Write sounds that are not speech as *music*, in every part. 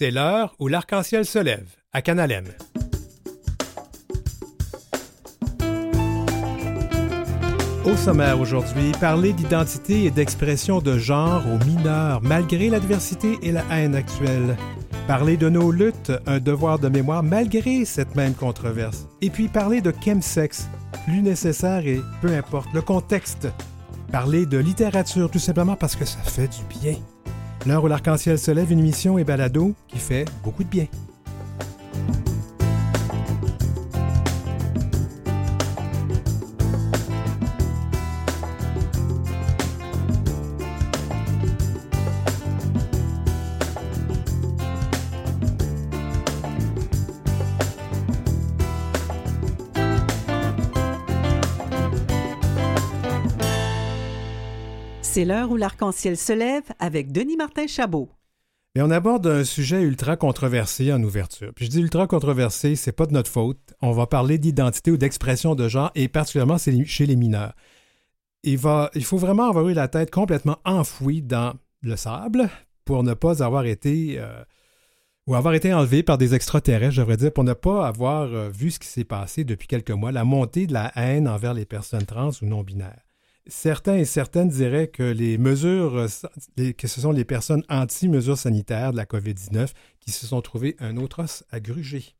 C'est l'heure où l'arc-en-ciel se lève à Canalem. Au sommaire aujourd'hui, parler d'identité et d'expression de genre aux mineurs malgré l'adversité et la haine actuelle. Parler de nos luttes, un devoir de mémoire malgré cette même controverse. Et puis parler de chemsex, plus nécessaire et peu importe le contexte. Parler de littérature tout simplement parce que ça fait du bien. L'heure où l'arc-en-ciel se lève, une mission et balado qui fait beaucoup de bien. C'est l'heure où l'arc-en-ciel se lève avec Denis Martin Chabot. Mais on aborde un sujet ultra controversé en ouverture. Puis je dis ultra controversé, c'est pas de notre faute. On va parler d'identité ou d'expression de genre, et particulièrement chez les mineurs. Il, faut vraiment avoir eu la tête complètement enfouie dans le sable pour ne pas avoir été euh, ou avoir été enlevé par des extraterrestres, je dire, pour ne pas avoir euh, vu ce qui s'est passé depuis quelques mois, la montée de la haine envers les personnes trans ou non binaires. Certains et certaines diraient que les mesures, euh, que ce sont les personnes anti-mesures sanitaires de la COVID-19 qui se sont trouvées un autre os à gruger.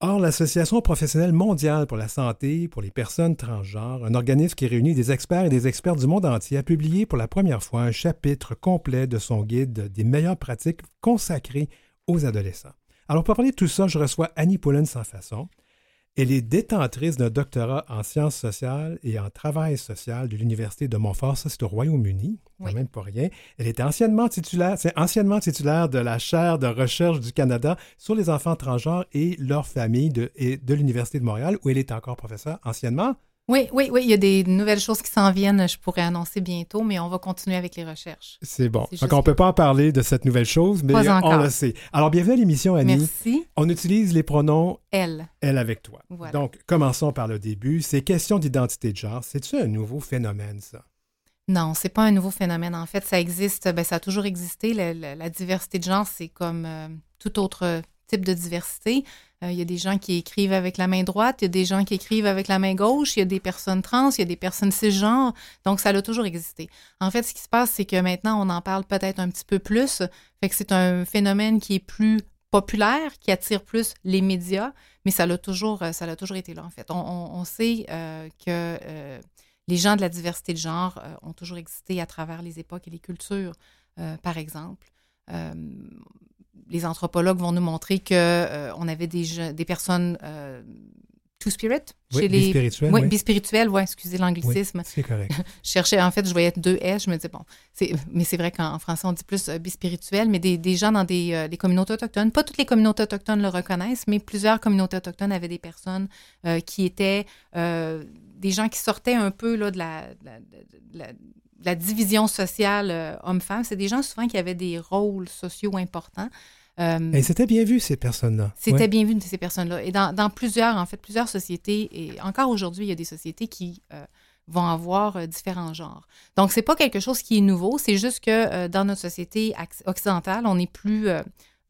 Or, l'Association professionnelle mondiale pour la santé pour les personnes transgenres, un organisme qui réunit des experts et des experts du monde entier, a publié pour la première fois un chapitre complet de son guide des meilleures pratiques consacrées aux adolescents. Alors, pour parler de tout ça, je reçois Annie Poulin sans façon. Elle est détentrice d'un doctorat en sciences sociales et en travail social de l'Université de Montfort, ça c'est au Royaume-Uni, quand même pas rien. Elle était anciennement titulaire, c'est anciennement titulaire de la chaire de recherche du Canada sur les enfants transgenres et leurs familles de, de l'Université de Montréal, où elle est encore professeure anciennement. Oui, oui, oui, il y a des nouvelles choses qui s'en viennent, je pourrais annoncer bientôt, mais on va continuer avec les recherches. C'est bon. Donc, on ne peut pas en parler de cette nouvelle chose, mais on le sait. Alors, bienvenue à l'émission, Annie. Merci. On utilise les pronoms elle. Elle avec toi. Donc, commençons par le début. Ces questions d'identité de genre, c'est-tu un nouveau phénomène, ça? Non, c'est pas un nouveau phénomène. En fait, ça existe, ben, ça a toujours existé. La, diversité de genre, c'est comme euh, tout autre type de diversité. Euh, il y a des gens qui écrivent avec la main droite, il y a des gens qui écrivent avec la main gauche, il y a des personnes trans, il y a des personnes cisgenres. Donc, ça a toujours existé. En fait, ce qui se passe, c'est que maintenant, on en parle peut-être un petit peu plus. Fait que c'est un phénomène qui est plus populaire, qui attire plus les médias, mais ça l'a toujours, ça l'a toujours été là, en fait. On, sait euh, que euh, les gens de la diversité de genre ont toujours existé à travers les époques et les cultures, par exemple les anthropologues vont nous montrer que euh, on avait des, des personnes euh, two spirit chez oui, les bispirituels, oui, bispirituels, ouais, excusez l'anglicisme. c'est correct. *laughs* je cherchais en fait, je voyais deux S, je me disais bon, mais c'est vrai qu'en français on dit plus euh, bispirituel, mais des, des, gens dans des, des, communautés autochtones, pas toutes les communautés autochtones le reconnaissent, mais plusieurs communautés autochtones avaient des personnes qui étaient des gens qui sortaient un peu là de la, de la la division sociale euh, homme-femme, c'est des gens souvent qui avaient des rôles sociaux importants. Euh, et c'était bien vu, ces personnes-là. C'était bien vu, ces personnes-là. Et dans, plusieurs, en fait, plusieurs sociétés, et encore aujourd'hui, il y a des sociétés qui euh, vont avoir différents genres. Donc, c'est pas quelque chose qui est nouveau, c'est juste que dans notre société occidentale, on est plus...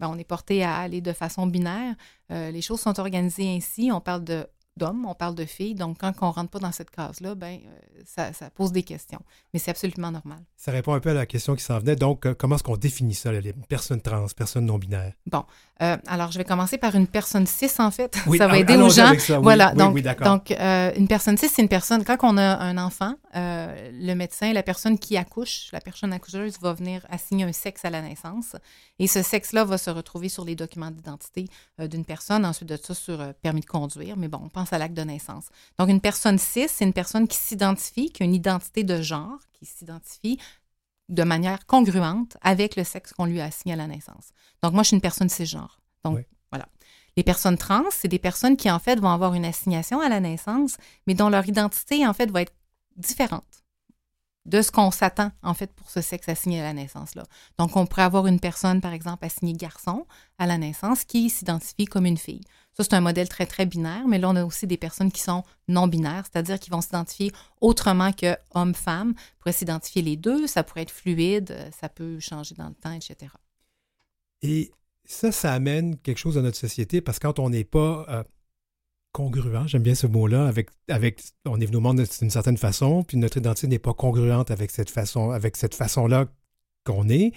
Ben, on est porté à aller de façon binaire. les choses sont organisées ainsi. On parle de d'hommes, on parle de filles. Donc, quand on ne rentre pas dans cette case-là, ben, euh, ça, ça, pose des questions. Mais c'est absolument normal. Ça répond un peu à la question qui s'en venait. Donc, euh, comment est-ce qu'on définit ça, les personnes trans, personnes non binaires? Bon, euh, alors je vais commencer par une personne cis, en fait. *laughs* ça va aider aux gens. voilà, donc, donc une personne cis, c'est une personne, quand on a un enfant, le médecin, la personne qui accouche, la personne accoucheuse va venir assigner un sexe à la naissance. Et ce sexe-là va se retrouver sur les documents d'identité d'une personne, ensuite de ça sur permis de conduire. Mais bon, on pense à l'acte de naissance. Donc, une personne cis, c'est une personne qui s'identifie, qui a une identité de genre, qui s'identifie de manière congruente avec le sexe qu'on lui a assigné à la naissance. Donc, moi, je suis une personne cisgenre. Donc, voilà. Les personnes trans, c'est des personnes qui, en fait, vont avoir une assignation à la naissance, mais dont leur identité, en fait, va être différente de ce qu'on s'attend, en fait, pour ce sexe assigné à la naissance-là. Donc, on pourrait avoir une personne, par exemple, assignée garçon à la naissance qui s'identifie comme une fille. Ça, c'est un modèle très, très binaire, mais là, on a aussi des personnes qui sont non-binaires, c'est-à-dire qui vont s'identifier autrement que homme-femme, pourraient s'identifier les deux, ça pourrait être fluide, ça peut changer dans le temps, etc. Et ça, ça amène quelque chose dans notre société parce que quand on n'est pas euh, congruent, j'aime bien ce mot-là, avec, avec, on est venu au monde d'une certaine façon, puis notre identité n'est pas congruente avec cette façon, avec cette façon-là qu'on est.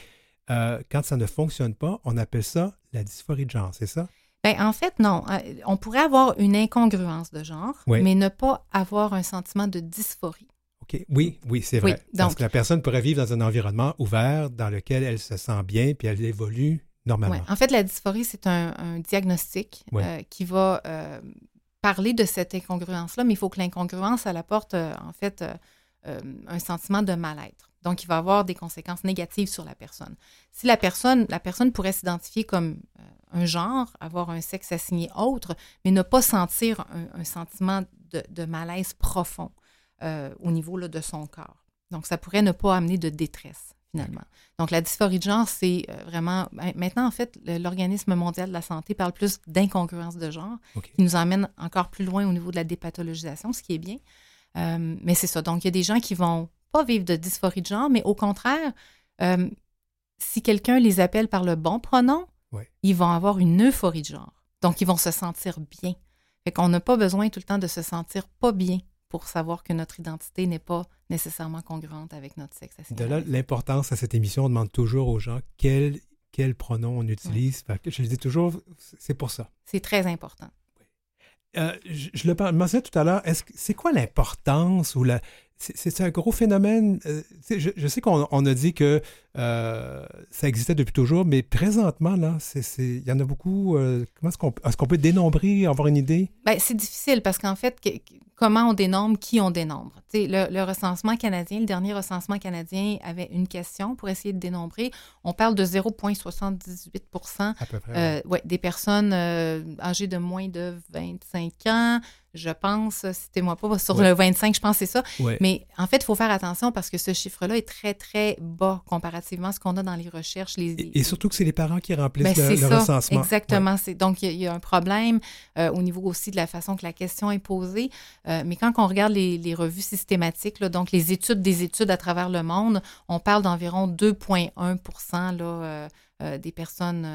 Euh, quand ça ne fonctionne pas, on appelle ça la dysphorie de genre, c'est ça? Bien, en fait, non. Euh, on pourrait avoir une incongruence de genre, mais ne pas avoir un sentiment de dysphorie. OK. Oui, oui, c'est vrai. Parce que la personne pourrait vivre dans un environnement ouvert dans lequel elle se sent bien puis elle évolue normalement. En fait, la dysphorie, c'est un, diagnostic euh, qui va parler de cette incongruence-là, mais il faut que l'incongruence, elle apporte euh, en fait euh, euh, un sentiment de mal-être. Donc, il va avoir des conséquences négatives sur la personne. Si la personne, la personne pourrait s'identifier comme un genre, avoir un sexe assigné autre, mais ne pas sentir un, sentiment de, malaise profond au niveau de son corps. Donc, ça pourrait ne pas amener de détresse finalement. Donc, la dysphorie de genre, c'est euh, vraiment. Ben, maintenant, en fait, l'Organisme mondial de la santé parle plus d'incongruence de genre, qui nous emmène encore plus loin au niveau de la dépathologisation, ce qui est bien. Euh, mais c'est ça. Donc, il y a des gens qui vont pas vivre de dysphorie de genre, mais au contraire, euh, si quelqu'un les appelle par le bon pronom, ils vont avoir une euphorie de genre. Donc, ils vont se sentir bien. Fait qu'on n'a pas besoin tout le temps de se sentir pas bien pour savoir que notre identité n'est pas nécessairement congruente avec notre sexe. De là, l'importance à cette émission, on demande toujours aux gens quel, quel pronom on utilise. Je le dis toujours, c'est pour ça. C'est très important. Euh, je, le mentionnais tout à l'heure, c'est quoi l'importance ou la, c'est un gros phénomène. Euh, je, sais qu'on a dit que euh, ça existait depuis toujours, mais présentement, là, il y en a beaucoup. Comment est-ce qu'on est qu'on peut dénombrer, avoir une idée? Ben, c'est difficile parce qu'en fait, comment on dénombre, qui on dénombre? Le, le, recensement canadien, le dernier recensement canadien avait une question pour essayer de dénombrer. On parle de 0,78 ouais. des personnes âgées de moins de 25 ans je pense, c'était moi pas sur le 25, je pense que c'est ça. Mais en fait, il faut faire attention parce que ce chiffre-là est très, très bas comparativement à ce qu'on a dans les recherches. Les, et, surtout que c'est les parents qui remplissent ben, le, recensement. Exactement. Donc, il y, a un problème euh, au niveau aussi de la façon que la question est posée. Euh, mais quand on regarde les, revues systématiques, donc les études des études à travers le monde, on parle d'environ 2,1 là, euh, des personnes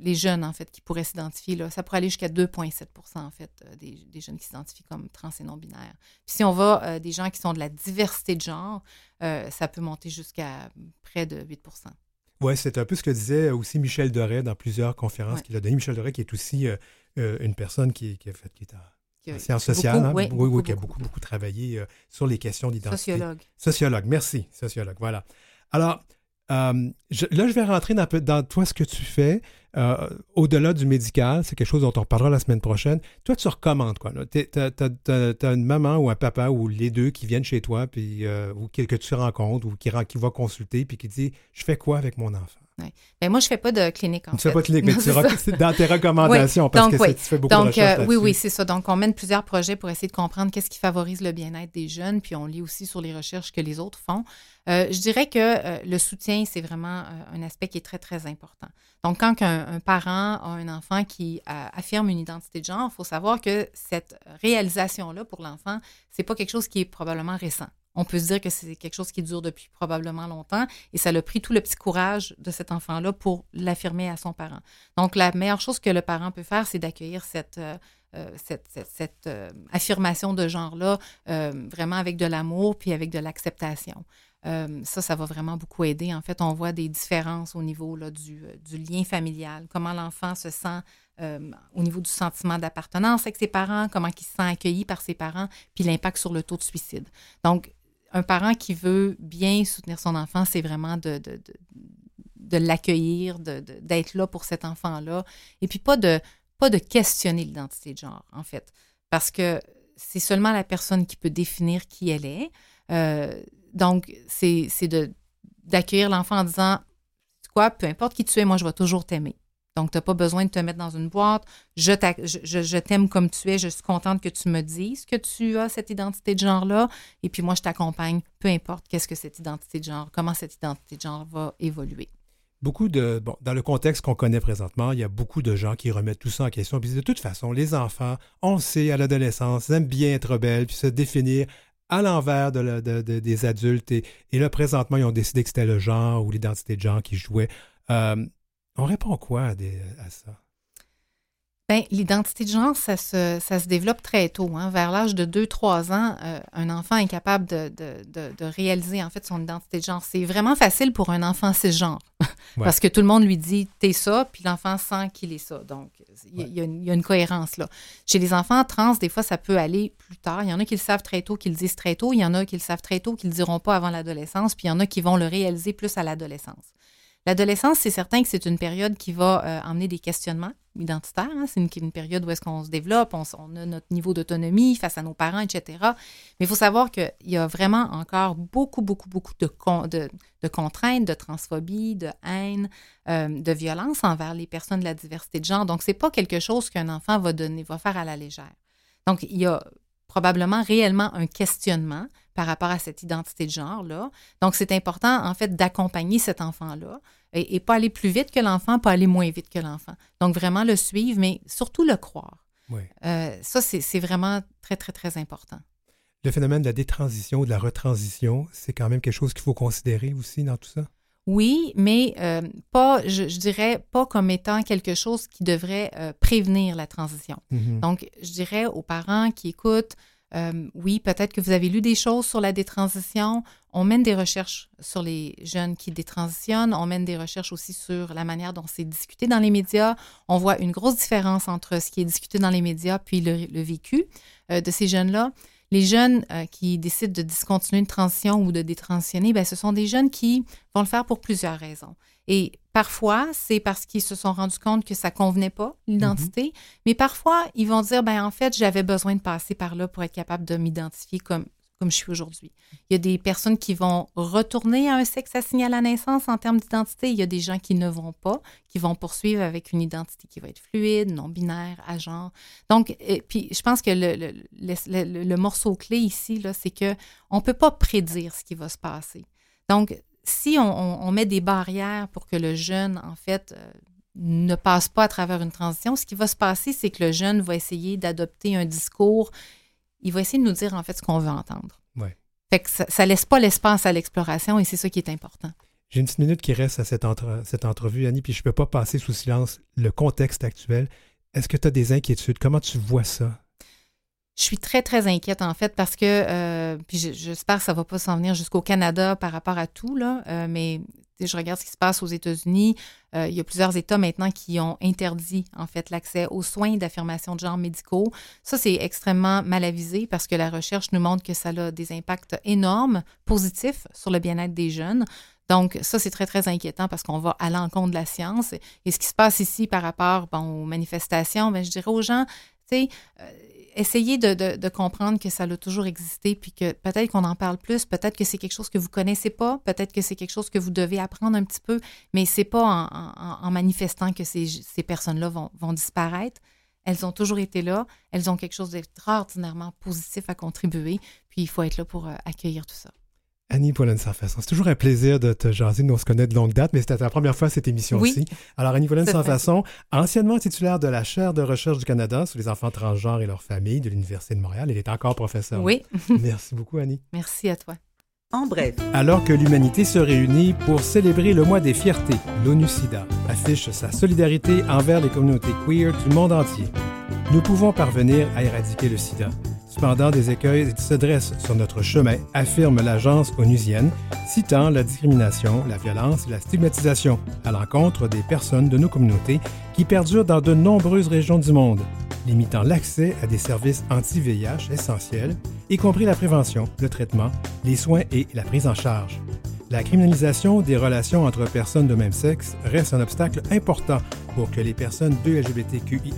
les jeunes, en fait, qui pourraient s'identifier, là, ça pourrait aller jusqu'à 2,7% en fait, euh, des, jeunes qui s'identifient comme trans et non-binaires. Puis si on va euh, des gens qui sont de la diversité de genre, euh, ça peut monter jusqu'à près de 8% oui, c'est un peu ce que disait aussi Michel Doré dans plusieurs conférences qu'il a données. Michel Doré, qui est aussi une personne qui, qui, a fait, qui est sciences sociales, hein. oui, oui, qui a beaucoup, beaucoup travaillé sur les questions d'identité. Sociologue. Sociologue, merci, sociologue, voilà. Alors, euh, là, je vais rentrer dans, dans, toi ce que tu fais. Euh, au-delà du médical, c'est quelque chose dont on reparlera la semaine prochaine. Toi, tu recommandes quoi? Tu as, une maman ou un papa ou les deux qui viennent chez toi, puis, euh, ou que, tu rencontres, ou qui, qui va consulter, puis qui dit Je fais quoi avec mon enfant? Ouais. Ben, moi, je ne fais pas de clinique, en tu ne fais pas de clinique, mais *laughs* tu dans tes *laughs* recommandations, parce que tu fais beaucoup de recherches Oui, oui, c'est ça. Donc, on mène plusieurs projets pour essayer de comprendre qu'est-ce qui favorise le bien-être des jeunes, puis on lit aussi sur les recherches que les autres font. Euh, je dirais que euh, le soutien, c'est vraiment euh, un aspect qui est très, très important. Donc, quand un, parent a un enfant qui affirme une identité de genre, il faut savoir que cette réalisation-là pour l'enfant, c'est pas quelque chose qui est probablement récent. On peut se dire que c'est quelque chose qui dure depuis probablement longtemps et ça a pris tout le petit courage de cet enfant-là pour l'affirmer à son parent. Donc, la meilleure chose que le parent peut faire, c'est d'accueillir cette, cette, affirmation de genre-là vraiment avec de l'amour puis avec de l'acceptation. Euh, ça, ça va vraiment beaucoup aider. En fait, on voit des différences au niveau du, euh, lien familial, comment l'enfant se sent euh, au niveau du sentiment d'appartenance avec ses parents, comment il se sent accueilli par ses parents, puis l'impact sur le taux de suicide. Donc, un parent qui veut bien soutenir son enfant, c'est vraiment de, l'accueillir, d'être là pour cet enfant-là, et puis pas de, pas de questionner l'identité de genre, en fait, parce que c'est seulement la personne qui peut définir qui elle est. Euh, donc, c'est d'accueillir l'enfant en disant quoi, peu importe qui tu es, moi, je vais toujours t'aimer. Donc, tu n'as pas besoin de te mettre dans une boîte. Je, t'aime comme tu es. Je suis contente que tu me dises que tu as cette identité de genre-là. Et puis, moi, je t'accompagne, peu importe qu'est-ce que cette identité de genre, comment cette identité de genre va évoluer. Beaucoup de. Bon, dans le contexte qu'on connaît présentement, il y a beaucoup de gens qui remettent tout ça en question. Puis de toute façon, les enfants, on sait, à l'adolescence, aiment bien être belles, puis se définir à l'envers de, des adultes. Et, là, présentement, ils ont décidé que c'était le genre ou l'identité de genre qui jouait. On répond quoi à ça? Bien, l'identité de genre, ça se, ça se développe très tôt. Hein. Vers l'âge de 2-3 ans, euh, un enfant est capable de, de, de, réaliser en fait son identité de genre. C'est vraiment facile pour un enfant cisgenre *laughs* parce que tout le monde lui dit t'es ça, puis l'enfant sent qu'il est ça. Donc, il y, y, a une cohérence là. Chez les enfants trans, des fois, ça peut aller plus tard. Il y en a qui le savent très tôt, qui le disent très tôt. Il y en a qui le savent très tôt, qui le diront pas avant l'adolescence. Puis il y en a qui vont le réaliser plus à l'adolescence. L'adolescence, c'est certain que c'est une période qui va euh, emmener des questionnements identitaires. Hein. C'est une, période où est-ce qu'on se développe, on, a notre niveau d'autonomie face à nos parents, etc. Mais il faut savoir qu'il y a vraiment encore beaucoup, beaucoup, beaucoup de, de, contraintes, de transphobie, de haine, euh, de violence envers les personnes de la diversité de genre. Donc, c'est pas quelque chose qu'un enfant va donner, va faire à la légère. Donc, il y a probablement réellement un questionnement par rapport à cette identité de genre-là. Donc, c'est important, en fait, d'accompagner cet enfant-là et, pas aller plus vite que l'enfant, pas aller moins vite que l'enfant. Donc, vraiment le suivre, mais surtout le croire. Euh, ça, c'est vraiment très, très, très important. Le phénomène de la détransition, de la retransition, c'est quand même quelque chose qu'il faut considérer aussi dans tout ça? Oui, mais euh, pas, je, dirais, pas comme étant quelque chose qui devrait euh, prévenir la transition. Mm-hmm. Donc, je dirais aux parents qui écoutent, euh, oui, peut-être que vous avez lu des choses sur la détransition. On mène des recherches sur les jeunes qui détransitionnent. On mène des recherches aussi sur la manière dont c'est discuté dans les médias. On voit une grosse différence entre ce qui est discuté dans les médias puis le, vécu de ces jeunes-là. Les jeunes euh, qui décident de discontinuer une transition ou de détransitionner, ben, ce sont des jeunes qui vont le faire pour plusieurs raisons. Et parfois, c'est parce qu'ils se sont rendus compte que ça convenait pas, l'identité, mm-hmm. mais parfois, ils vont dire, ben en fait, j'avais besoin de passer par là pour être capable de m'identifier comme comme je suis aujourd'hui. Il y a des personnes qui vont retourner à un sexe assigné à la naissance en termes d'identité. Il y a des gens qui ne vont pas, qui vont poursuivre avec une identité qui va être fluide, non binaire, à genre. Donc, puis je pense que le, le, morceau clé ici, c'est que on peut pas prédire ce qui va se passer. Donc, si on, met des barrières pour que le jeune, en fait, euh, ne passe pas à travers une transition, ce qui va se passer, c'est que le jeune va essayer d'adopter un discours il va essayer de nous dire en fait ce qu'on veut entendre. Ouais. Fait que ça, ne laisse pas l'espace à l'exploration et c'est ça qui est important. J'ai une petite minute qui reste à cette, cette entrevue, Annie, puis je ne peux pas passer sous silence le contexte actuel. Est-ce que tu as des inquiétudes? Comment tu vois ça? Je suis très, très inquiète, en fait, parce que, euh, puis j'espère que ça ne va pas s'en venir jusqu'au Canada par rapport à tout, là, euh, mais je regarde ce qui se passe aux États-Unis. Euh, il y a plusieurs États maintenant qui ont interdit, en fait, l'accès aux soins d'affirmation de genre médicaux. Ça, c'est extrêmement mal avisé parce que la recherche nous montre que ça a des impacts énormes, positifs sur le bien-être des jeunes. Donc, ça, c'est très, très inquiétant parce qu'on va à l'encontre de la science. Et ce qui se passe ici par rapport aux manifestations, bien, je dirais aux gens, tu sais, euh, essayez de, comprendre que ça a toujours existé, puis que peut-être qu'on en parle plus, peut-être que c'est quelque chose que vous connaissez pas, peut-être que c'est quelque chose que vous devez apprendre un petit peu, mais c'est pas en, manifestant que ces, personnes-là vont, vont, disparaître. Elles ont toujours été là, elles ont quelque chose d'extraordinairement positif à contribuer, puis il faut être là pour euh, accueillir tout ça. Annie Pauline Sans-Façon, c'est toujours un plaisir de te jaser. Nous, on se connaît de longue date, mais c'était ta première fois à cette émission-ci. Alors, Annie Pauline Sans-Façon, anciennement titulaire de la chaire de recherche du Canada sur les enfants transgenres et leurs familles de l'Université de Montréal, elle est encore professeure. Oui. *laughs* Merci beaucoup, Annie. Merci à toi. En bref. Alors que l'humanité se réunit pour célébrer le mois des fiertés, l'ONU-SIDA affiche sa solidarité envers les communautés queer du monde entier. Nous pouvons parvenir à éradiquer le sida. Cependant, des écueils se dressent sur notre chemin, affirme l'agence onusienne, citant la discrimination, la violence et la stigmatisation à l'encontre des personnes de nos communautés qui perdurent dans de nombreuses régions du monde, limitant l'accès à des services anti-VIH essentiels, y compris la prévention, le traitement, les soins et la prise en charge. La criminalisation des relations entre personnes de même sexe reste un obstacle important pour que les personnes de LGBTQIA+,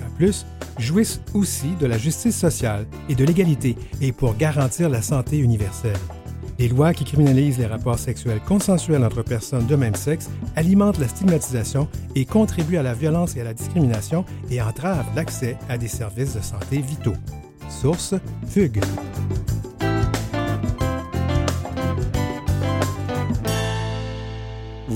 jouissent aussi de la justice sociale et de l'égalité et pour garantir la santé universelle. Les lois qui criminalisent les rapports sexuels consensuels entre personnes de même sexe alimentent la stigmatisation et contribuent à la violence et à la discrimination et entravent l'accès à des services de santé vitaux. Source Fugue.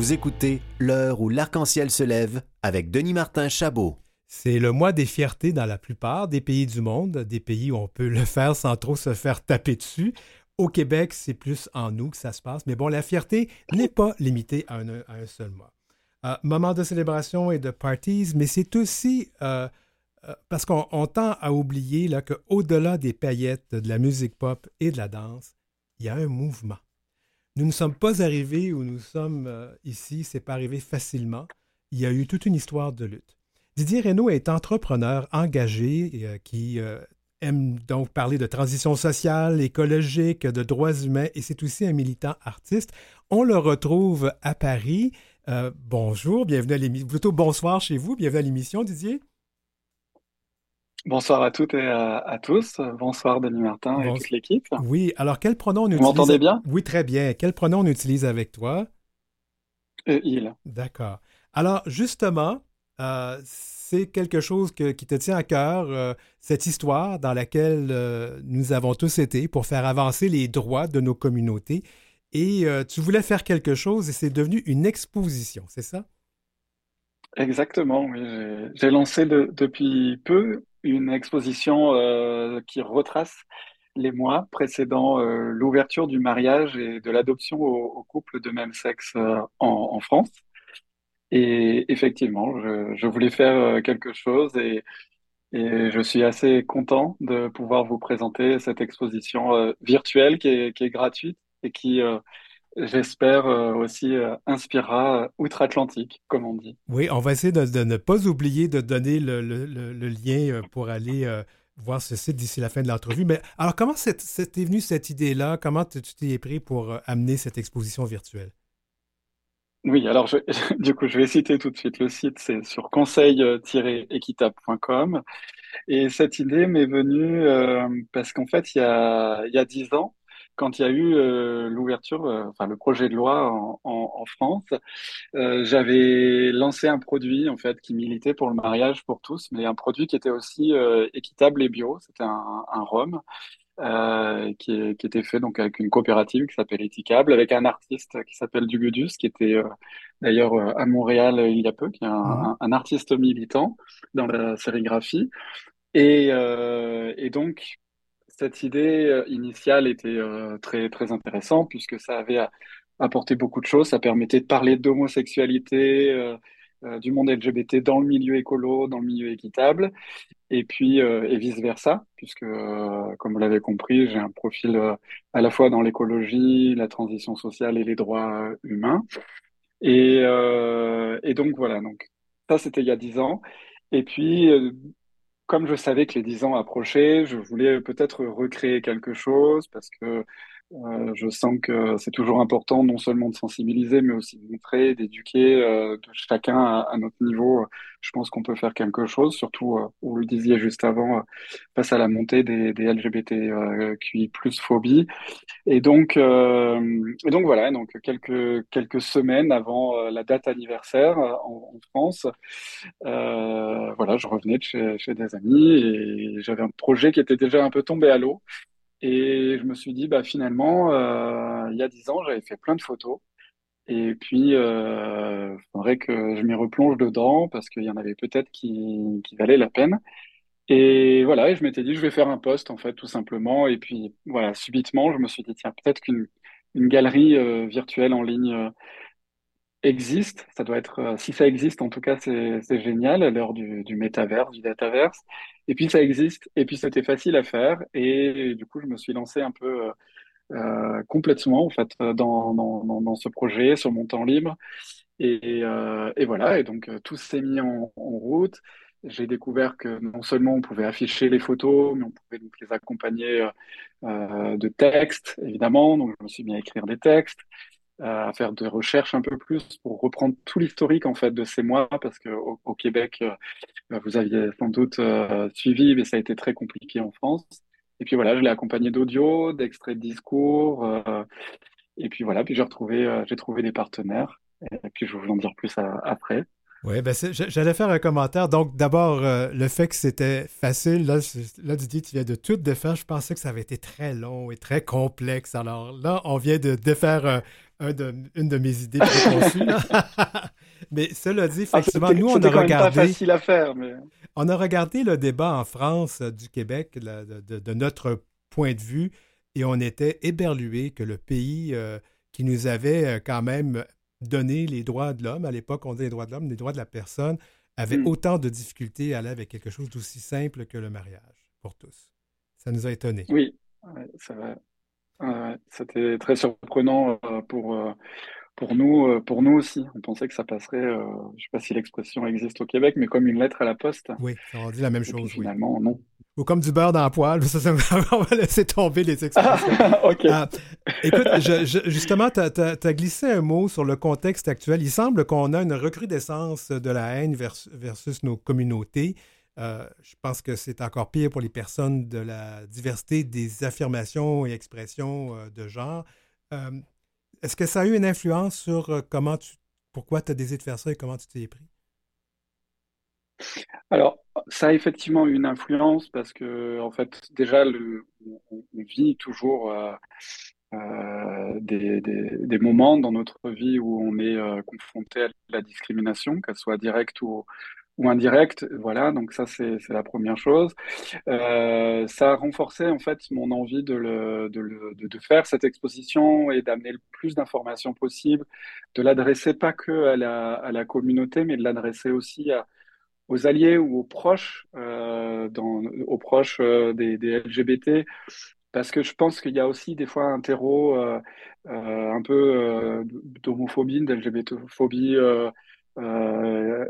Vous écoutez L'heure où l'arc-en-ciel se lève avec Denis Martin Chabot. C'est le mois des fiertés dans la plupart des pays du monde, des pays où on peut le faire sans trop se faire taper dessus. Au Québec, c'est plus en nous que ça se passe. Mais bon, la fierté n'est pas limitée à un, seul mois. moment de célébration et de parties, mais c'est aussi parce qu'on tend à oublier qu'au-delà des paillettes, de la musique pop et de la danse, il y a un mouvement. Nous ne sommes pas arrivés où nous sommes ici, c'est pas arrivé facilement. Il y a eu toute une histoire de lutte. Didier Reynaud est entrepreneur engagé qui aime donc parler de transition sociale, écologique, de droits humains et c'est aussi un militant artiste. On le retrouve à Paris. Euh, bonjour, bienvenue à l'émission. Plutôt bonsoir chez vous, bienvenue à l'émission, Didier. Bonsoir à toutes et à, tous. Bonsoir Denis Martin et toute l'équipe. Oui, alors quel pronom on utilise? Vous m'entendez bien? Oui, très bien. Quel pronom on utilise avec toi? Euh, il. D'accord. Alors, justement, euh, c'est quelque chose qui te tient à cœur, euh, cette histoire dans laquelle euh, nous avons tous été pour faire avancer les droits de nos communautés. Et tu voulais faire quelque chose et c'est devenu une exposition, c'est ça? Exactement, oui. J'ai lancé depuis peu une exposition qui retrace les mois précédant l'ouverture du mariage et de l'adoption aux, couples de même sexe en France. Et effectivement, je, voulais faire euh, quelque chose et, je suis assez content de pouvoir vous présenter cette exposition euh, virtuelle qui est, gratuite et qui, euh, j'espère, aussi inspirera outre-Atlantique, comme on dit. Oui, on va essayer de, ne pas oublier de donner le, lien pour aller voir ce site d'ici la fin de l'entrevue. Mais alors, comment c'est venu cette idée-là? Comment tu t'es pris pour amener cette exposition virtuelle? Oui, alors je, *laughs* du coup, je vais citer tout de suite le site, c'est sur conseil-équitable.com. Et cette idée m'est venue euh, parce qu'en fait, il y a, il y a dix ans, quand il y a eu euh, l'ouverture, euh, enfin le projet de loi en, en, France, j'avais lancé un produit en fait qui militait pour le mariage pour tous, mais un produit qui était aussi équitable et bio. C'était un, un rhum euh, qui, était fait donc avec une coopérative qui s'appelle Etikable, avec un artiste qui s'appelle Dugudus, qui était euh, d'ailleurs euh, à Montréal il y a peu, qui est un, mhm. artiste militant dans la sérigraphie. Et, et donc, cette idée initiale était très, très intéressante puisque ça avait apporté beaucoup de choses. Ça permettait de parler d'homosexualité, du monde LGBT dans le milieu écolo, dans le milieu équitable et puis euh, et vice versa, puisque euh, comme vous l'avez compris, j'ai un profil euh, à la fois dans l'écologie, la transition sociale et les droits humains. Et, et donc voilà, donc ça c'était il y a dix ans. Et puis comme je savais que les dix ans approchaient, je voulais peut-être recréer quelque chose parce que euh, je sens que c'est toujours important non seulement de sensibiliser, mais aussi de montrer, d'éduquer euh, chacun à, notre niveau. Je pense qu'on peut faire quelque chose, surtout, euh, vous le disiez juste avant, euh, face à la montée des, des LGBTQI plus phobie. Et donc, donc voilà, donc quelques, quelques semaines avant la date anniversaire en, France, voilà, je revenais de chez des amis et j'avais un projet qui était déjà un peu tombé à l'eau. Et je me suis dit, bah, finalement, euh, il y a dix ans, j'avais fait plein de photos. Et puis, euh, faudrait que je m'y replonge dedans parce qu'il y en avait peut-être qui, qui valaient la peine. Et voilà, et je m'étais dit, je vais faire un post, en fait, tout simplement. Et puis, voilà, subitement, je me suis dit, tiens, peut-être qu'une une galerie euh, virtuelle en ligne euh, existe. Ça doit être, euh, si ça existe, en tout cas, c'est génial à l'heure du, du métaverse, du dataverse. Et puis ça existe, et puis c'était facile à faire. Et du coup, je me suis lancé un peu euh, euh complètement, en fait, dans, dans, dans, ce projet, sur mon temps libre. Et, euh, et voilà, et donc tout s'est mis en, route. J'ai découvert que non seulement on pouvait afficher les photos, mais on pouvait donc les accompagner euh, de textes, évidemment. Donc je me suis mis à écrire des textes à faire des recherches un peu plus pour reprendre tout l'historique en fait de ces mois parce que au, Québec euh, vous aviez sans doute euh, suivi mais ça a été très compliqué en France et puis voilà je l'ai accompagné d'audio d'extraits de discours euh, et puis voilà puis j'ai retrouvé j'ai trouvé des partenaires et puis je vais vous en dire plus après oui, ben j'allais faire un commentaire. Donc, d'abord, le fait que c'était facile, là, là, Didier, tu viens de tout défaire. Je pensais que ça avait été très long et très complexe. Alors là, on vient de défaire une de mes idées préconçues. *laughs* mais cela dit, ah, effectivement, nous, on a regardé. Pas facile à faire, mais... On a regardé le débat en France euh, du Québec de, notre point de vue et on était éberlué que le pays euh, qui nous avait euh, quand même donné les droits de l'homme, à l'époque on dit les droits de l'homme, les droits de la personne, avaient hmm. autant de difficultés à aller avec quelque chose d'aussi simple que le mariage pour tous. Ça nous a étonnés. Oui, ça C'était très surprenant euh, pour, euh, pour, nous, euh, pour nous aussi. On pensait que ça passerait, je ne sais pas si l'expression existe au Québec, mais comme une lettre à la poste. Oui, on dit la même chose. finalement, non. Ou comme du beurre dans la poêle. *laughs* on va laisser tomber les expressions. *laughs* OK. Ah, écoute, justement, tu as, glissé un mot sur le contexte actuel. Il semble qu'on a une recrudescence de la haine versus, nos communautés. Euh, je pense que c'est encore pire pour les personnes de la diversité des affirmations et expressions euh, de genre. Euh, est-ce que ça a eu une influence sur comment pourquoi tu as décidé de faire ça et comment tu t'es pris? Alors, ça a effectivement une influence parce que, en fait, déjà, on, vit toujours des, des, moments dans notre vie où on est confronté à la discrimination, qu'elle soit directe ou, ou indirecte. Voilà, donc ça, c'est la première chose. ça a renforcé, en fait, mon envie de, le, de, le, de, faire cette exposition et d'amener le plus d'informations possible, de l'adresser pas que à la, à la communauté, mais de l'adresser aussi à aux alliés ou aux proches, euh, dans, aux proches euh, des, LGBT, parce que je pense qu'il y a aussi des fois un terreau euh, euh un peu euh, d'homophobie, d'LGBTophobie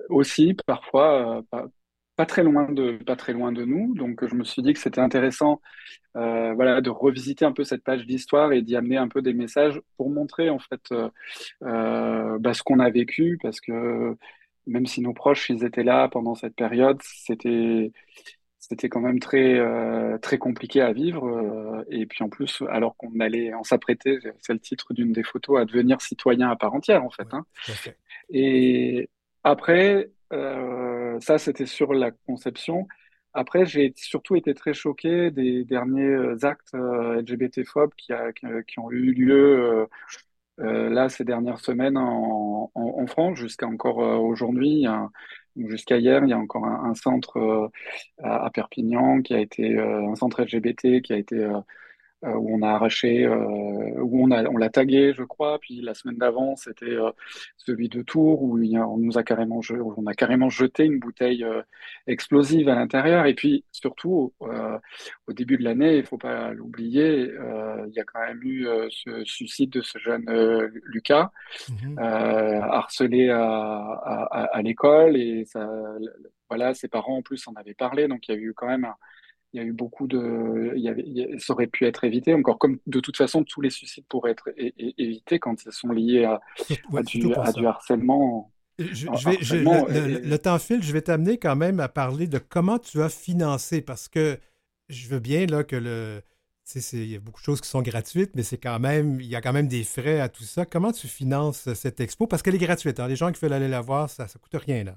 aussi, parfois, pas, pas, très loin de, pas très loin de nous. Donc je me suis dit que c'était intéressant voilà, de revisiter un peu cette page d'histoire et d'y amener un peu des messages pour montrer en fait bah, ce qu'on a vécu, parce que même si nos proches ils étaient là pendant cette période, c'était c'était quand même très euh, très compliqué à vivre. Euh, et puis en plus, alors qu'on allait, on s'apprêtait, c'est le titre d'une des photos, à devenir citoyen à part entière en fait. hein. Et après, euh, ça c'était sur la conception. Après, j'ai surtout été très choqué des derniers actes LGBT-phobes qui, qui, ont eu lieu euh, là, ces dernières semaines en, France, jusqu'à encore euh, aujourd'hui, jusqu'à hier, il y a encore un, centre euh, à, à, Perpignan qui a été un centre LGBT qui a été euh, où on a arraché, euh, où on a, on l'a tagué, je crois. Puis la semaine d'avant, c'était euh, celui de Tours où il on nous a carrément, on a carrément jeté une bouteille explosive à l'intérieur. Et puis surtout, au début de l'année, il faut pas l'oublier, il y a quand même eu ce suicide de ce jeune Lucas, mmh harcelé à, à, à l'école et ça, voilà, ses parents en plus en avaient parlé, donc il y a eu quand même un, il y a eu beaucoup de, il y avait, ça aurait pu être évité. Encore comme de toute façon, tous les suicides pourraient être évités quand ils sont liés à, du, harcèlement. Je, vais, le, temps file, je vais t'amener quand même à parler de comment tu as financé, parce que je veux bien là, que le. Il y a beaucoup de choses qui sont gratuites, mais c'est quand même, il y a quand même des frais à tout ça. Comment tu finances cette expo? Parce qu'elle est gratuite. Hein? Les gens qui veulent aller la voir, ça ne coûte rien. Là.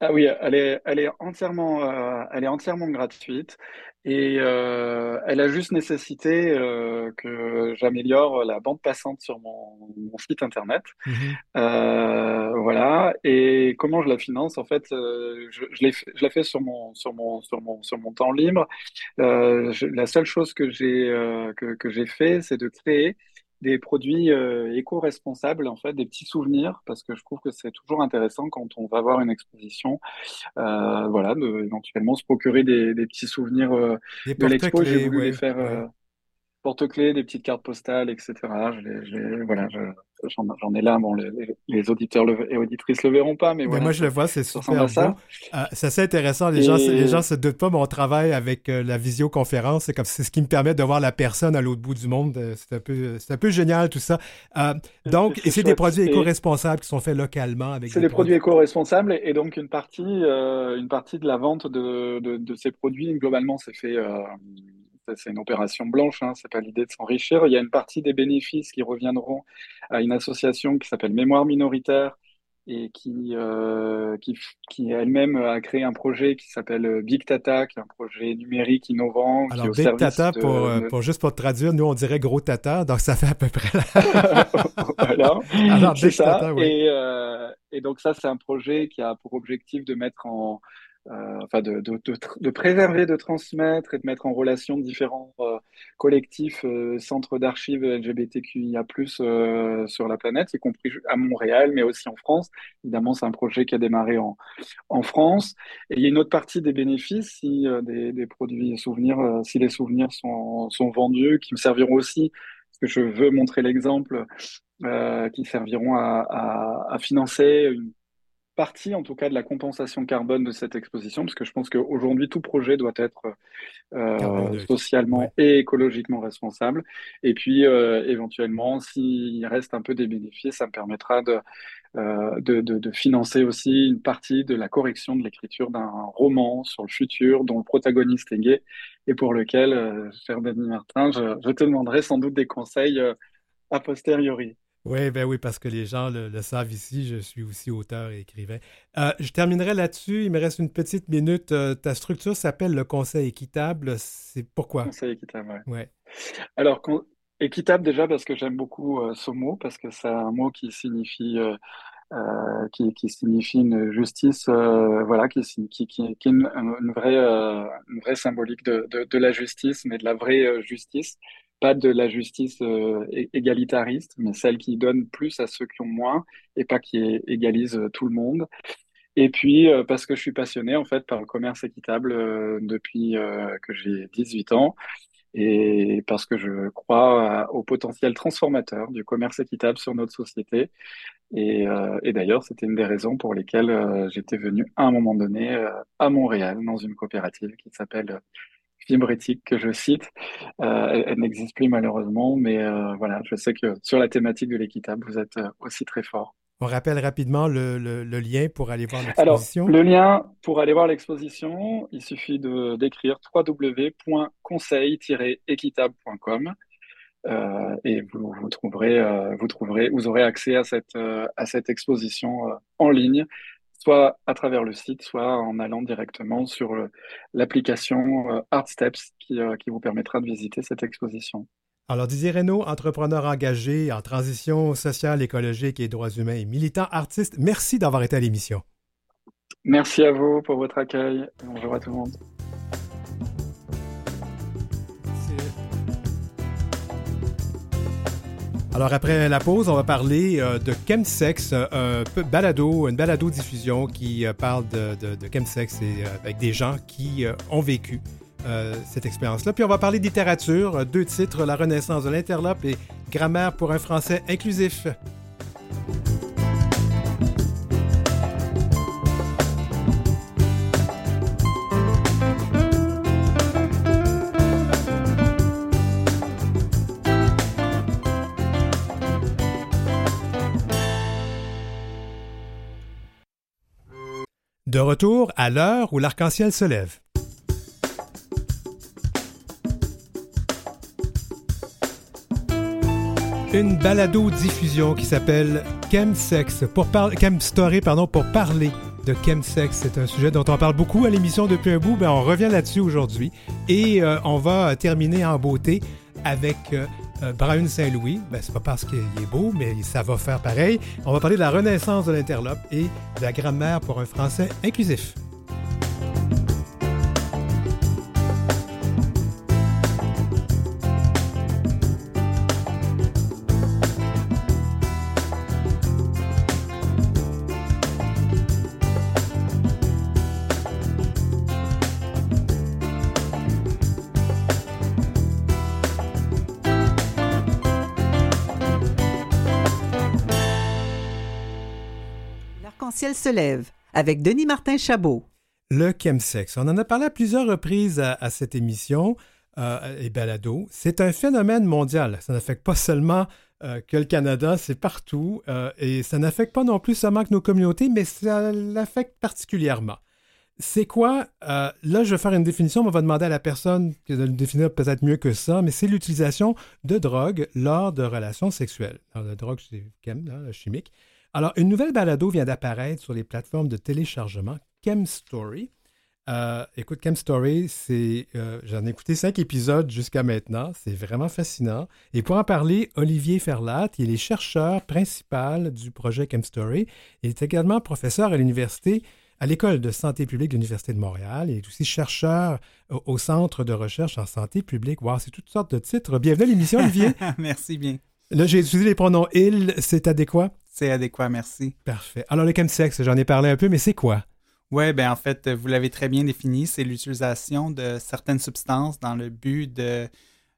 Ah oui, elle est, elle est entièrement, euh, elle est entièrement gratuite et euh, elle a juste nécessité euh, que j'améliore la bande passante sur mon, mon site internet. Mmh voilà. Et comment je la finance? En fait, je, je, je la fais sur mon, sur mon, sur mon, sur mon temps libre. la seule chose que j'ai que, que j'ai fait, c'est de créer des produits euh, éco-responsables, en fait, des petits souvenirs, parce que je trouve que c'est toujours intéressant quand on va voir une exposition, euh, voilà, de éventuellement se procurer des, des petits souvenirs euh, de l'expo. J'ai voulu les faire euh, porte-clés, des petites cartes postales, etc. Je voilà, j'en ai là. Bon, les, auditeurs et auditrices le verront pas, mais, moi je le vois, c'est super beau. Euh, c'est assez intéressant. Les, gens, les gens se doutent pas, mon travail avec euh, la visioconférence, c'est comme c'est ce qui me permet de voir la personne à l'autre bout du monde. Euh, c'est un peu, c'est un peu génial tout ça. donc, et c'est des produits éco-responsables qui sont faits localement avec. C'est des, produits, éco-responsables et donc une partie, une partie de la vente de, de, de ces produits globalement c'est fait c'est une opération blanche, hein, c'est pas l'idée de s'enrichir. Il y a une partie des bénéfices qui reviendront à une association qui s'appelle Mémoire minoritaire et qui, euh, qui, qui elle-même a créé un projet qui s'appelle Big Tata, qui est un projet numérique innovant. Alors, Big Tata, pour, euh, pour, juste pour traduire, nous on dirait gros tata, donc ça fait à peu près *laughs* voilà, Alors, ça. Tata, oui. et, euh, et donc ça, c'est un projet qui a pour objectif de mettre en, enfin de, de, de, préserver, de transmettre et de mettre en relation différents euh, collectifs, euh, centres d'archives LGBTQIA+ sur la planète, y compris à Montréal, mais aussi en France. Évidemment, c'est un projet qui a démarré en, en France. Et il y a une autre partie des bénéfices si des, des, produits souvenirs, si les souvenirs sont, sont vendus, qui me serviront aussi, parce que je veux montrer l'exemple, qui serviront à, à, à financer une partie, en tout cas, de la compensation carbone de cette exposition, parce que je pense qu'aujourd'hui, tout projet doit être euh, socialement et écologiquement responsable. Et puis, euh, éventuellement, s'il reste un peu des bénéfices, ça me permettra de, euh, de, de, financer aussi une partie de la correction de l'écriture d'un roman sur le futur dont le protagoniste est gay et pour lequel, cher Denis Martin, je, je, te demanderai sans doute des conseils a posteriori. Oui, ben oui, parce que les gens le, savent ici, je suis aussi auteur et écrivain. Euh, je terminerai là-dessus, il me reste une petite minute. Euh, ta structure s'appelle le Conseil équitable, c'est pourquoi? Conseil équitable, oui. Ouais. Alors, équitable déjà parce que j'aime beaucoup euh, ce mot, parce que c'est un mot qui signifie... qui, qui, signifie une justice, voilà, qui, qui, qui, est une, vraie, une vraie symbolique de, de, de, la justice, mais de la vraie justice pas de la justice euh, égalitariste, mais celle qui donne plus à ceux qui ont moins et pas qui égalise euh, tout le monde. Et puis, euh, parce que je suis passionné, en fait, par le commerce équitable depuis que j'ai 18 ans et parce que je crois au potentiel transformateur du commerce équitable sur notre société. Et, et d'ailleurs, c'était une des raisons pour lesquelles j'étais venu à un moment donné à Montréal dans une coopérative qui s'appelle fibre éthique que je cite. Euh, elle, n'existe plus malheureusement, mais euh, voilà, je sais que sur la thématique de l'équitable, vous êtes euh, aussi très fort. On rappelle rapidement le, le, lien pour aller voir l'exposition. Alors, le lien pour aller voir l'exposition, il suffit de d'écrire www.conseil-équitable.com euh, et vous, vous trouverez, vous trouverez, vous aurez accès à cette à cette exposition en ligne soit à travers le site, soit en allant directement sur l'application euh, Art Steps euh, qui, vous permettra de visiter cette exposition. Alors, Didier Reynaud, entrepreneur engagé en transition sociale, écologique et droits humains et militant artiste, merci d'avoir été à l'émission. Merci à vous pour votre accueil. Bonjour à tout le monde. Alors après la pause, on va parler euh, de chemsex, euh, un balado, une balado diffusion qui euh, parle de, chemsex avec des gens qui ont vécu cette expérience-là. Puis on va parler de littérature, deux titres, La Renaissance de l'interlope et Grammaire pour un français inclusif. De retour à l'heure où l'arc-en-ciel se lève. Une balado-diffusion qui s'appelle Chemsex, Chemstory, pardon, pour parler de chemsex. C'est un sujet dont on parle beaucoup à l'émission depuis un bout. Ben, on revient là-dessus aujourd'hui et euh, on va terminer en beauté avec euh, euh, Brian Saint-Louis, ben, c'est pas parce qu'il est beau, mais ça va faire pareil. On va parler de la renaissance de l'interlope et de la grammaire pour un français inclusif. Lève avec Denis Martin Chabot. Le chemsex. On en a parlé à plusieurs reprises à, cette émission euh, et balado. C'est un phénomène mondial. Ça n'affecte pas seulement euh, que le Canada, c'est partout. Euh, et ça n'affecte pas non plus seulement que nos communautés, mais ça l'affecte particulièrement. C'est quoi? là, je vais faire une définition. On va demander à la personne de le définir peut-être mieux que ça, mais c'est l'utilisation de drogue lors de relations sexuelles. La drogue, c'est chimique. Alors, une nouvelle balado vient d'apparaître sur les plateformes de téléchargement ChemStory. Euh, écoute, ChemStory, c'est, euh, j'en ai écouté cinq épisodes jusqu'à maintenant. C'est vraiment fascinant. Et pour en parler, Olivier Ferlat, il est chercheur principal du projet ChemStory. Il est également professeur à l'Université à l'École de santé publique de l'Université de Montréal. Il est aussi chercheur au, Centre de recherche en santé publique. Wow, c'est toutes sortes de titres. Bienvenue à l'émission, Olivier. *laughs* merci bien. Là, j'ai utilisé les pronoms il, c'est adéquat? C'est adéquat, merci. Parfait. Alors, le chemsex, j'en ai parlé un peu, mais c'est quoi? Oui, ben en fait, vous l'avez très bien défini, c'est l'utilisation de certaines substances dans le but de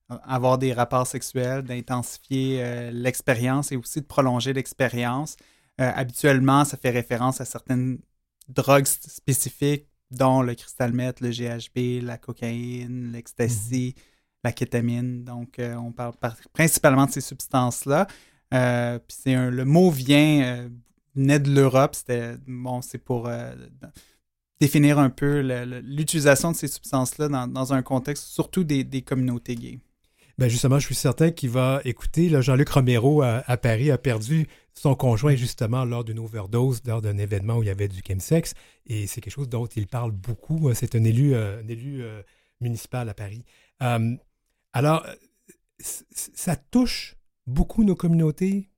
avoir des rapports sexuels, d'intensifier euh, l'expérience et aussi de prolonger l'expérience. Euh, habituellement, ça fait référence à certaines drogues spécifiques, dont le cristal meth, le GHB, la cocaïne, l'ecstasy, mhm. la kétamine. Donc, euh, on parle principalement de ces substances-là. Puis le mot vient, naît de l'Europe. C'était bon, c'est pour définir un peu l'utilisation de ces substances-là dans, un contexte surtout des, communautés gays. Ben justement, je suis certain qu'il va écouter. Jean-Luc Romero à, Paris a perdu son conjoint justement lors d'une overdose, lors d'un événement où il y avait du chemsex. Et c'est quelque chose dont il parle beaucoup. C'est un élu, euh, un élu euh, municipal à Paris. Euh, alors, ça touche beaucoup nos communautés?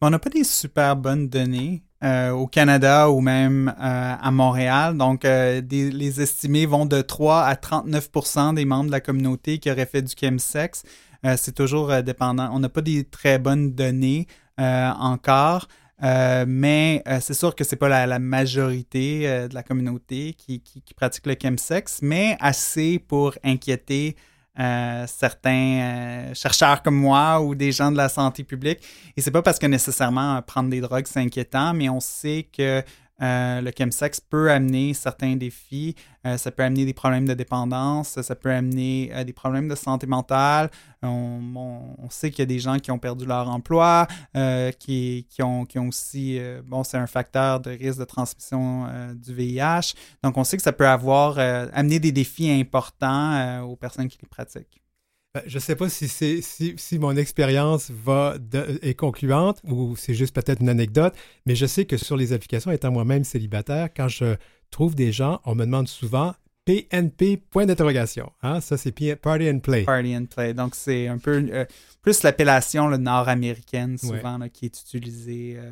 on n'a pas des super bonnes données. au Canada ou même à Montréal. Donc, les estimés vont de 3 à 39% des membres de la communauté qui auraient fait du chemsex. c'est toujours dépendant. On n'a pas des très bonnes données encore. mais c'est sûr que c'est pas la, majorité de la communauté qui, qui, pratique le chemsex, mais assez pour inquiéter euh, certains euh, chercheurs comme moi ou des gens de la santé publique. Et c'est pas parce que nécessairement prendre des drogues c'est inquiétant, mais on sait que euh, le chemsex peut amener certains défis. Euh, ça peut amener des problèmes de dépendance, ça peut amener euh, des problèmes de santé mentale. On, sait qu'il y a des gens qui ont perdu leur emploi, qui, ont, aussi, bon, c'est un facteur de risque de transmission du VIH. Donc, on sait que ça peut avoir, amené des défis importants aux personnes qui les pratiquent. Ben, je ne sais pas si, si, mon expérience va est concluante ou c'est juste peut-être une anecdote, mais je sais que sur les applications, étant moi-même célibataire, quand je trouve des gens, on me demande souvent PNP, point d'interrogation. Hein? Ça, c'est Party and Play. Party and Play. Donc, c'est un peu euh, plus l'appellation nord-américaine, souvent, qui est utilisée. Euh,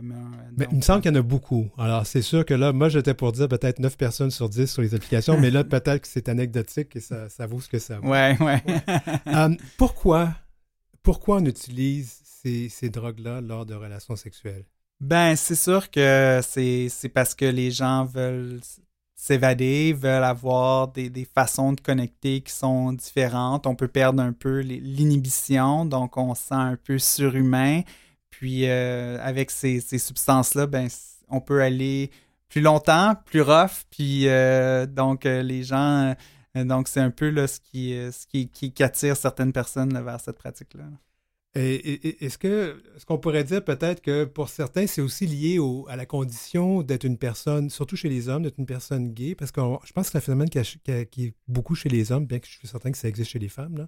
mais, il me semble qu'il y en a beaucoup. Alors, c'est sûr que là, moi, j'étais pour dire peut-être 9 personnes sur 10 sur les applications, mais là, *laughs* peut-être que c'est anecdotique et ça, ça, vaut ce que ça vaut. Ouais, ouais. Euh, pourquoi, pourquoi on utilise ces, ces drogues-là lors de relations sexuelles? Ben, c'est sûr que c'est parce que les gens veulent s'évader, veulent avoir des, façons de connecter qui sont différentes. On peut perdre un peu l'inhibition, donc on se sent un peu surhumain. Puis euh, avec ces, substances-là, ben, on peut aller plus longtemps, plus rough. Puis euh, donc euh, les gens, donc c'est un peu là, ce, qui, ce qui, qui, attire certaines personnes vers cette pratique-là. Est-ce que ce qu'on pourrait dire peut-être que pour certains, c'est aussi lié à la condition d'être une personne, surtout chez les hommes, d'être une personne gay, parce que je pense que c'est un phénomène qui, est beaucoup chez les hommes, bien que je suis certain que ça existe chez les femmes.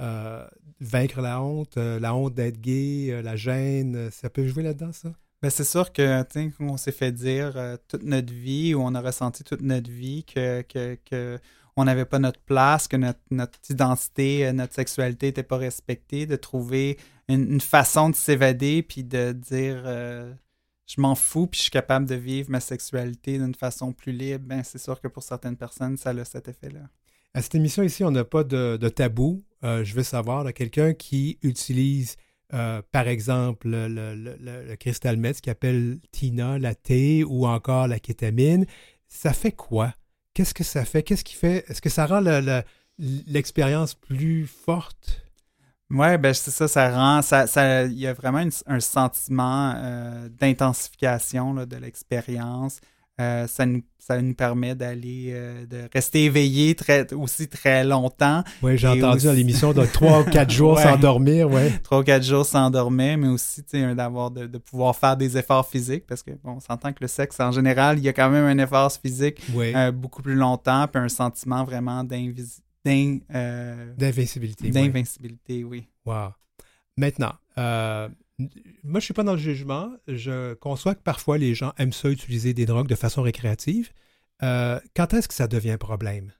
Euh, vaincre la honte, euh, la honte d'être gay, euh, la gêne, ça peut jouer là-dedans, ça? Ben c'est sûr que on s'est fait dire toute notre vie ou on a ressenti toute notre vie que, que on n'avait pas notre place, que notre, identité, euh, notre sexualité n'était pas respectée, de trouver une, façon de s'évader puis de dire euh, je m'en fous puis je suis capable de vivre ma sexualité d'une façon plus libre, ben c'est sûr que pour certaines personnes, ça a cet effet-là. À cette émission ici, on n'a pas de, tabou. Euh, je veux savoir, quelqu'un qui utilise, par exemple, le, cristal meth, qui appelle Tina, la thé ou encore la kétamine, ça fait quoi? Qu'est-ce que ça fait? Qu'est-ce qui fait? Est-ce que ça rend l'expérience plus forte? Oui, ben c'est ça, ça rend, ça, il y a vraiment un sentiment euh, d'intensification de l'expérience. Euh, ça, nous, ça nous permet d'aller, euh, de rester éveillé très, aussi très longtemps. Oui, j'ai entendu dans l'émission de trois ou quatre *laughs* jours sans dormir, ouais. Trois ou quatre jours sans dormir, mais aussi d'avoir de, de, pouvoir faire des efforts physiques parce que bon, on s'entend que le sexe en général, il y a quand même un effort physique euh, beaucoup plus longtemps, puis un sentiment vraiment d'invincibilité. D'invincibilité, oui. Wow. Maintenant, moi, je ne suis pas dans le jugement. Je conçois que parfois les gens aiment ça utiliser des drogues de façon récréative. Euh, quand est-ce que ça devient problème?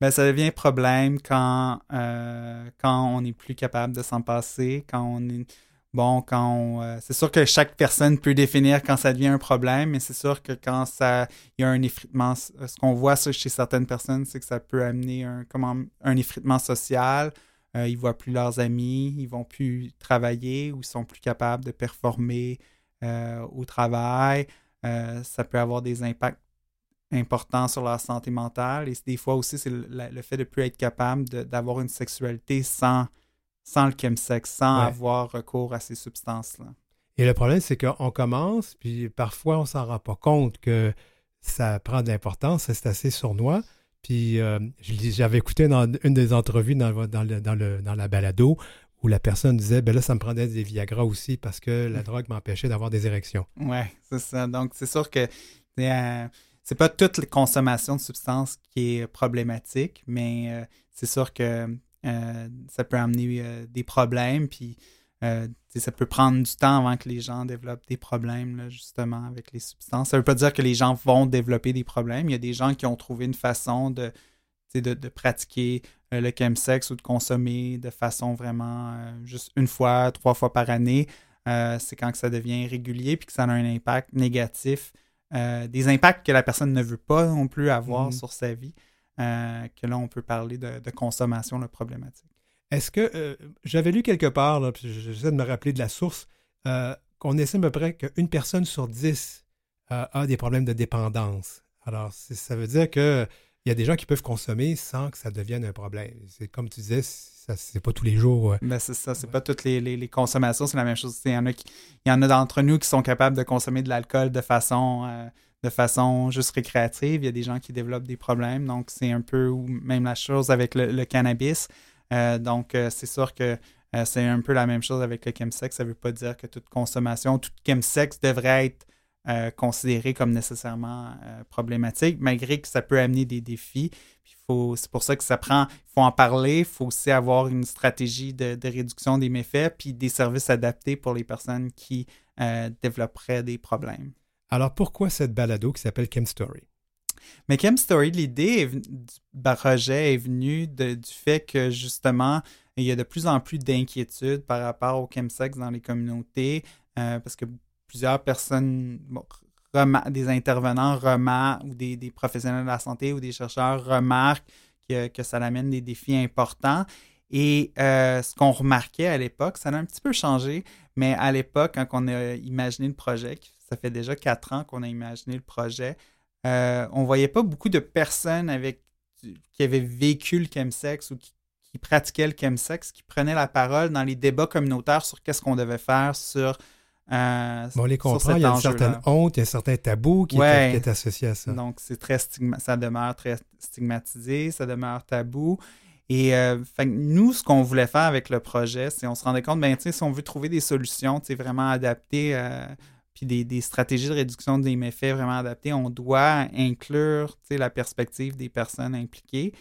Ben, ça devient problème quand, euh, quand on n'est plus capable de s'en passer, quand on est bon, quand euh, c'est sûr que chaque personne peut définir quand ça devient un problème, mais c'est sûr que quand ça, il y a un effritement, ce qu'on voit chez certaines personnes, c'est que ça peut amener un, comment, un effritement social. Euh, ils voient plus leurs amis, ils vont plus travailler ou ils sont plus capables de performer euh, au travail. ça peut avoir des impacts importants sur leur santé mentale. Et des fois aussi, c'est le, fait de ne plus être capable d'avoir une sexualité sans sans le chemsex, sans avoir recours à ces substances-là. Et le problème, c'est qu'on commence, puis parfois, on ne s'en rend pas compte que ça prend de l'importance, c'est assez sournois. Puis euh, j'avais écouté dans une des entrevues dans, dans, le, dans, le, dans la balado où la personne disait ben là, ça me prenait des Viagra aussi parce que la mm. drogue m'empêchait d'avoir des érections. Oui, c'est ça. Donc, c'est sûr que euh, c'est pas toute la consommation de substances qui est problématique, mais euh, c'est sûr que euh, ça peut amener euh, des problèmes, puis euh, ça peut prendre du temps avant que les gens développent des problèmes, justement, avec les substances. Ça ne veut pas dire que les gens vont développer des problèmes. Il y a des gens qui ont trouvé une façon de, de, pratiquer le chemsex ou de consommer de façon vraiment juste une fois, trois fois par année. c'est quand que ça devient régulier puis que ça a un impact négatif. des impacts que la personne ne veut pas non plus avoir mm-hmm. sur sa vie. Euh, que là, on peut parler de, consommation problématique. Est-ce que euh, j'avais lu quelque part, là, puis j'essaie de me rappeler de la source, euh, qu'on estime à peu près qu'une personne sur dix a des problèmes de dépendance. Alors, ça veut dire qu'il y a des gens qui peuvent consommer sans que ça devienne un problème. C'est comme tu disais, c'est pas tous les jours. Ben c'est ça, c'est pas toutes les, consommations, c'est la même chose. Il y en a, il y en a d'entre nous qui sont capables de consommer de l'alcool de façon de façon juste récréative. Il y a des gens qui développent des problèmes. Donc, c'est un peu même la chose avec le, cannabis. Euh, donc, euh, c'est sûr que euh, c'est un peu la même chose avec le chemsex. Ça ne veut pas dire que toute consommation, tout chemsex devrait être considéré comme nécessairement problématique, malgré que ça peut amener des défis. C'est pour ça que ça prend, il faut en parler, il faut aussi avoir une stratégie de, réduction des méfaits, puis des services adaptés pour les personnes qui développeraient des problèmes. Alors pourquoi cette balado qui s'appelle Chem Story? Mais Chem Story, l'idée du projet est venue du fait que justement, il y a de plus en plus d'inquiétudes par rapport au chemsex dans les communautés, euh, parce que plusieurs personnes, des intervenants remarquent, ou des, professionnels de la santé ou des chercheurs remarquent que, ça amène des défis importants. Et euh, ce qu'on remarquait à l'époque, ça a un petit peu changé, mais à l'époque, quand on a imaginé le projet, ça fait déjà quatre ans qu'on a imaginé le projet. Euh, on ne voyait pas beaucoup de personnes avec, qui avaient vécu le chemsex ou qui, pratiquaient le chemsex, qui prenaient la parole dans les débats communautaires sur qu'est-ce qu'on devait faire sur. Euh, bon, on les comprend, il y a une certaine honte, il y a un certain tabou qui, est, associé à ça. Donc, c'est très ça demeure très stigmatisé, ça demeure tabou. Et euh, nous, ce qu'on voulait faire avec le projet, c'est on se rendait compte, ben, si on veut trouver des solutions vraiment adaptées puis des, stratégies de réduction des méfaits vraiment adaptées, on doit inclure la perspective des personnes impliquées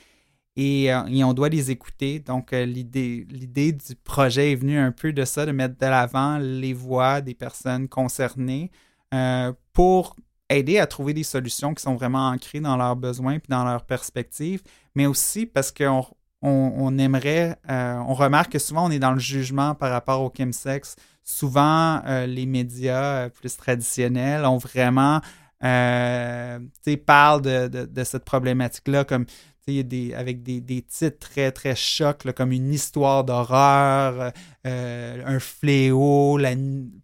et, euh, on doit les écouter. Donc, euh, l'idée, du projet est venue un peu de ça, de mettre de l'avant les voix des personnes concernées euh, pour aider à trouver des solutions qui sont vraiment ancrées dans leurs besoins et dans leurs perspectives, mais aussi parce qu'on on, aimerait, on remarque que souvent on est dans le jugement par rapport au chemsex souvent, euh, les médias euh, plus traditionnels ont vraiment, euh, parlent de, de, cette problématique-là comme des, avec des, des, titres très, très chocs, comme une histoire d'horreur, un fléau,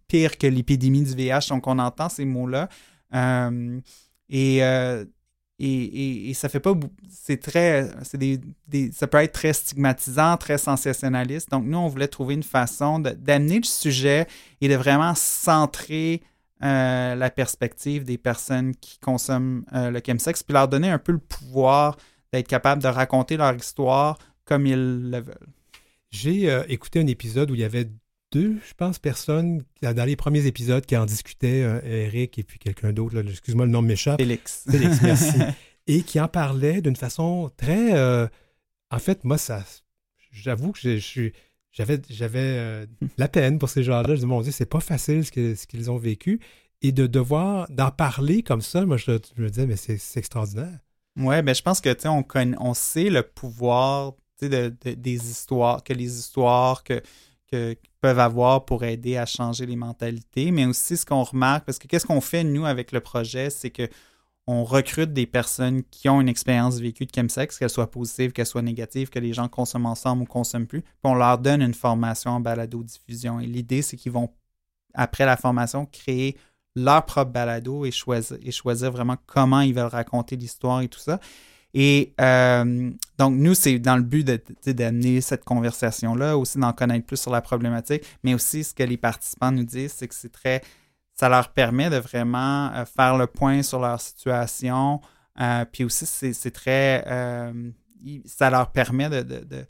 pire que l'épidémie du VIH. Donc, on entend ces mots-là. et et, ça fait pas. C'est très. C'est des, ça peut être très stigmatisant, très sensationnaliste. Donc, nous, on voulait trouver une façon d'amener le sujet et de vraiment centrer euh, la perspective des personnes qui consomment euh, le chemsex, puis leur donner un peu le pouvoir d'être capable de raconter leur histoire comme ils le veulent. J'ai euh, écouté un épisode où il y avait deux, je pense, personnes dans les premiers épisodes qui en discutaient, euh, Eric et puis quelqu'un d'autre, excuse-moi, le nom m'échappe. Félix. Félix, *laughs* merci. et qui en parlaient d'une façon très. Euh, en fait, moi, ça. J'avoue que je, suis. J'avais, j'avais euh, la peine pour ces gens-là. Je dis, mon Dieu, c'est pas facile ce, qu'ils ont vécu. Et de devoir d'en parler comme ça, moi, je, me disais, mais c'est, extraordinaire. Oui, mais ben, je pense que, tu sais, on, on sait le pouvoir de, des histoires, que les histoires, que peuvent avoir pour aider à changer les mentalités, mais aussi ce qu'on remarque, parce que qu'est-ce qu'on fait, nous, avec le projet, c'est que on recrute des personnes qui ont une expérience vécue de chemsex, qu'elle soit positive, qu'elle soit négative, que les gens consomment ensemble ou consomment plus, puis on leur donne une formation en balado-diffusion. Et l'idée, c'est qu'ils vont, après la formation, créer leur propre balado et choisir, et choisir vraiment comment ils veulent raconter l'histoire et tout ça. Et euh, donc, nous, c'est dans le but d'amener cette conversation-là, aussi d'en connaître plus sur la problématique, mais aussi ce que les participants nous disent, c'est que c'est très. Ça leur permet de vraiment euh, faire le point sur leur situation. Euh, puis aussi, c'est très. ça leur permet de,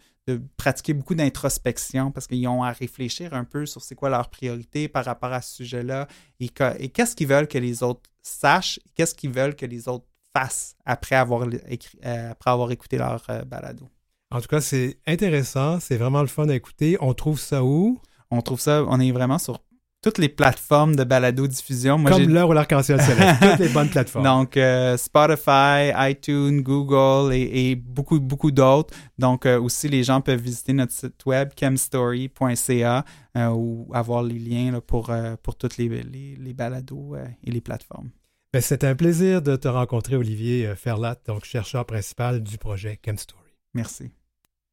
pratiquer beaucoup d'introspection parce qu'ils ont à réfléchir un peu sur c'est quoi leur priorité par rapport à ce sujet-là et qu'est-ce qu'ils veulent que les autres sachent, qu'est-ce qu'ils veulent que les autres face après avoir, euh, après avoir écouté leur euh, balado. En tout cas, c'est intéressant, c'est vraiment le fun à écouter. On trouve ça où? On trouve ça, on est vraiment sur toutes les plateformes de balado-diffusion. Comme l'heure ou l'arc-en-ciel *laughs* toutes les bonnes plateformes. Donc, euh, Spotify, iTunes, Google et, beaucoup, beaucoup d'autres. Donc, aussi, les gens peuvent visiter notre site web, chemstory.ca ou avoir les liens pour, pour toutes les, les, les balados et les plateformes. Ben, c'est un plaisir de te rencontrer, Olivier euh, Ferlat, donc chercheur principal du projet ChemStory. Merci.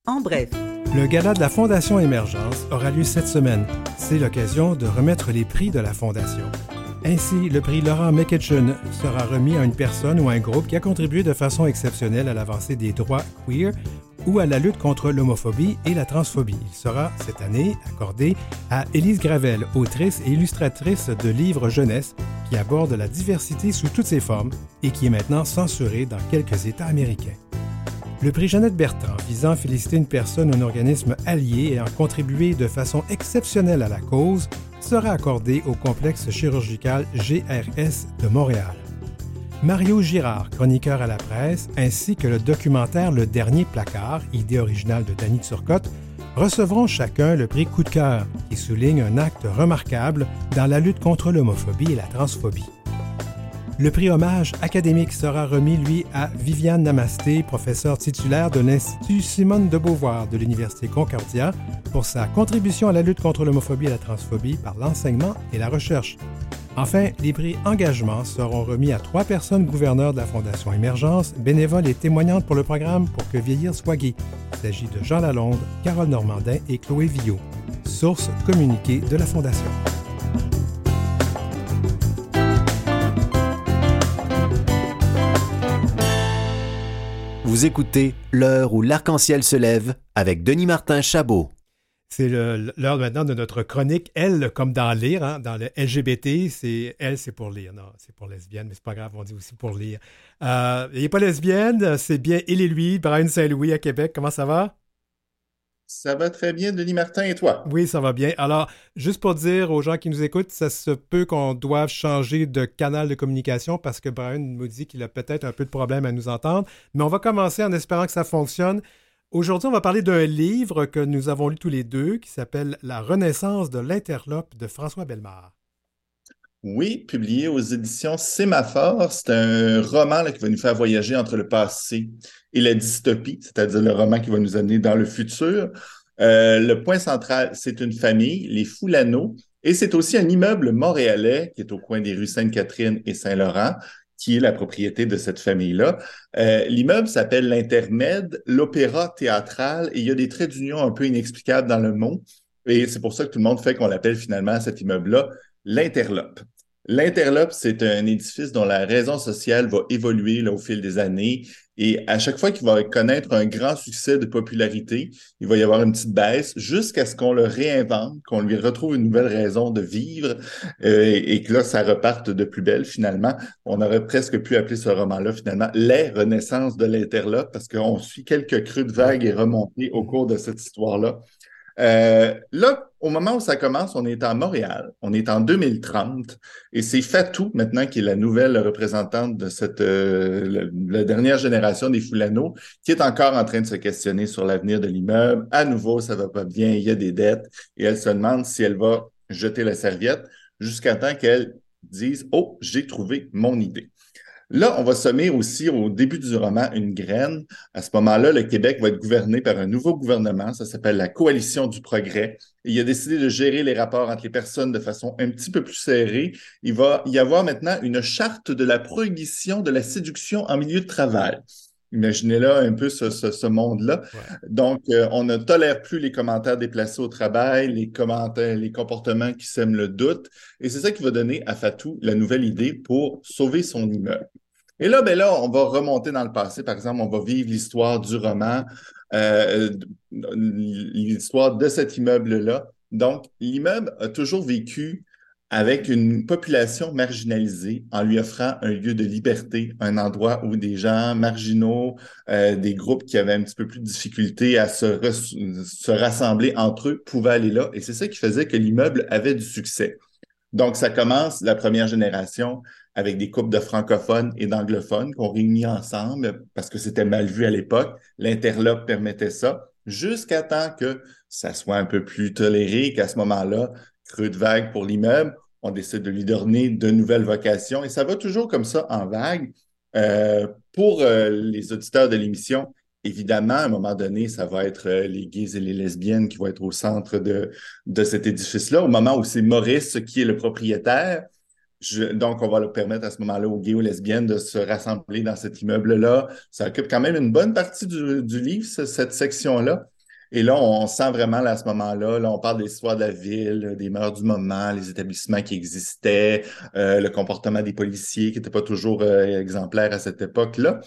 En bref. Le gala de la Fondation Émergence aura lieu cette semaine. C'est l'occasion de remettre les prix de la Fondation. Ainsi, le prix Laurent McKitchen sera remis à une personne ou un groupe qui a contribué de façon exceptionnelle à l'avancée des droits queer ou à la lutte contre l'homophobie et la transphobie. Il sera cette année accordé à Élise Gravel, autrice et illustratrice de livres jeunesse qui aborde la diversité sous toutes ses formes et qui est maintenant censurée dans quelques États américains. Le prix Jeannette Bertrand, visant à féliciter une personne ou un organisme allié ayant contribué de façon exceptionnelle à la cause, sera accordé au complexe chirurgical GRS de Montréal. Mario Girard, chroniqueur à la presse, ainsi que le documentaire Le Dernier Placard, idée originale de Danny Turcotte, recevront chacun le prix Coup de cœur, qui souligne un acte remarquable dans la lutte contre l'homophobie et la transphobie. Le prix hommage académique sera remis, lui, à Viviane Namasté, professeure titulaire de l'Institut Simone de Beauvoir de l'Université Concordia, pour sa contribution à la lutte contre l'homophobie et la transphobie par l'enseignement et la recherche. Enfin, les prix Engagement seront remis à trois personnes gouverneurs de la Fondation Émergence, bénévoles et témoignantes pour le programme Pour que vieillir soit gay. Il s'agit de Jean Lalonde, Carole Normandin et Chloé Villot. Source communiquée de la Fondation. Vous écoutez L'heure où l'arc-en-ciel se lève avec Denis Martin Chabot. C'est l'heure maintenant de notre chronique. Elle, comme dans lire, hein, dans le LGBT, c'est elle, c'est pour lire. Non, c'est pour lesbienne, mais c'est pas grave, on dit aussi pour lire. Euh, il n'est pas lesbienne, c'est bien il et lui, Brian Saint-Louis à Québec. Comment ça va? Ça va très bien, Denis Martin, et toi? Oui, ça va bien. Alors, juste pour dire aux gens qui nous écoutent, ça se peut qu'on doive changer de canal de communication parce que Brian nous dit qu'il a peut-être un peu de problème à nous entendre. Mais on va commencer en espérant que ça fonctionne. Aujourd'hui, on va parler d'un livre que nous avons lu tous les deux qui s'appelle La Renaissance de l'interlope de François Bellemare. Oui, publié aux éditions Sémaphore. C'est un roman qui va nous faire voyager entre le passé et la dystopie, c'est-à-dire le roman qui va nous amener dans le futur. Euh, le point central, c'est une famille, les Foulano, et c'est aussi un immeuble montréalais qui est au coin des rues Sainte-Catherine et Saint-Laurent, qui est la propriété de cette famille-là. Euh, l'immeuble s'appelle l'Intermède, l'Opéra théâtral, et il y a des traits d'union un peu inexplicables dans le mot. Et c'est pour ça que tout le monde fait qu'on l'appelle finalement cet immeuble-là l'Interlope. L'Interlope, c'est un édifice dont la raison sociale va évoluer au fil des années. Et à chaque fois qu'il va connaître un grand succès de popularité, il va y avoir une petite baisse jusqu'à ce qu'on le réinvente, qu'on lui retrouve une nouvelle raison de vivre euh, et, que là, ça reparte de plus belle finalement. On aurait presque pu appeler ce roman-là finalement Les Renaissances de l'Interlope parce qu'on suit quelques crues de vagues et remontées au cours de cette histoire-là. Euh, là, au moment où ça commence, on est à Montréal, on est en 2030, et c'est Fatou maintenant qui est la nouvelle représentante de cette euh, la, dernière génération des Foulano, qui est encore en train de se questionner sur l'avenir de l'immeuble. À nouveau, ça va pas bien, il y a des dettes, et elle se demande si elle va jeter la serviette jusqu'à temps qu'elle dise Oh, j'ai trouvé mon idée. Là, on va semer aussi au début du roman une graine. À ce moment-là, le Québec va être gouverné par un nouveau gouvernement. Ça s'appelle la Coalition du Progrès. il a décidé de gérer les rapports entre les personnes de façon un petit peu plus serrée. Il va y avoir maintenant une charte de la prohibition de la séduction en milieu de travail. Imaginez là un peu ce, monde-là. Donc, euh, on ne tolère plus les commentaires déplacés au travail, les commentaires, les comportements qui sèment le doute. Et c'est ça qui va donner à Fatou la nouvelle idée pour sauver son immeuble. Et là, ben là, on va remonter dans le passé. Par exemple, on va vivre l'histoire du roman, euh, l'histoire de cet immeuble-là. Donc, l'immeuble a toujours vécu avec une population marginalisée en lui offrant un lieu de liberté, un endroit où des gens marginaux, euh, des groupes qui avaient un petit peu plus de difficulté à se, se rassembler entre eux pouvaient aller là. Et c'est ça qui faisait que l'immeuble avait du succès. Donc, ça commence la première génération avec des couples de francophones et d'anglophones qu'on réunit ensemble parce que c'était mal vu à l'époque. L'interlope permettait ça jusqu'à temps que ça soit un peu plus toléré, qu'à ce moment-là, creux de vague pour l'immeuble, on décide de lui donner de nouvelles vocations et ça va toujours comme ça en vague. Euh, pour euh, les auditeurs de l'émission, évidemment, à un moment donné, ça va être euh, les gays et les lesbiennes qui vont être au centre de, de cet édifice-là, au moment où c'est Maurice qui est le propriétaire. donc, on va leur permettre à ce moment-là aux gays ou lesbiennes de se rassembler dans cet immeuble-là. Ça occupe quand même une bonne partie du livre, cette section-là. Et là, on sent vraiment à ce moment-là, là, on parle des histoires de la ville, des mœurs du moment, les établissements qui existaient, euh, le comportement des policiers qui n'était pas toujours euh, exemplaire à cette époque-là.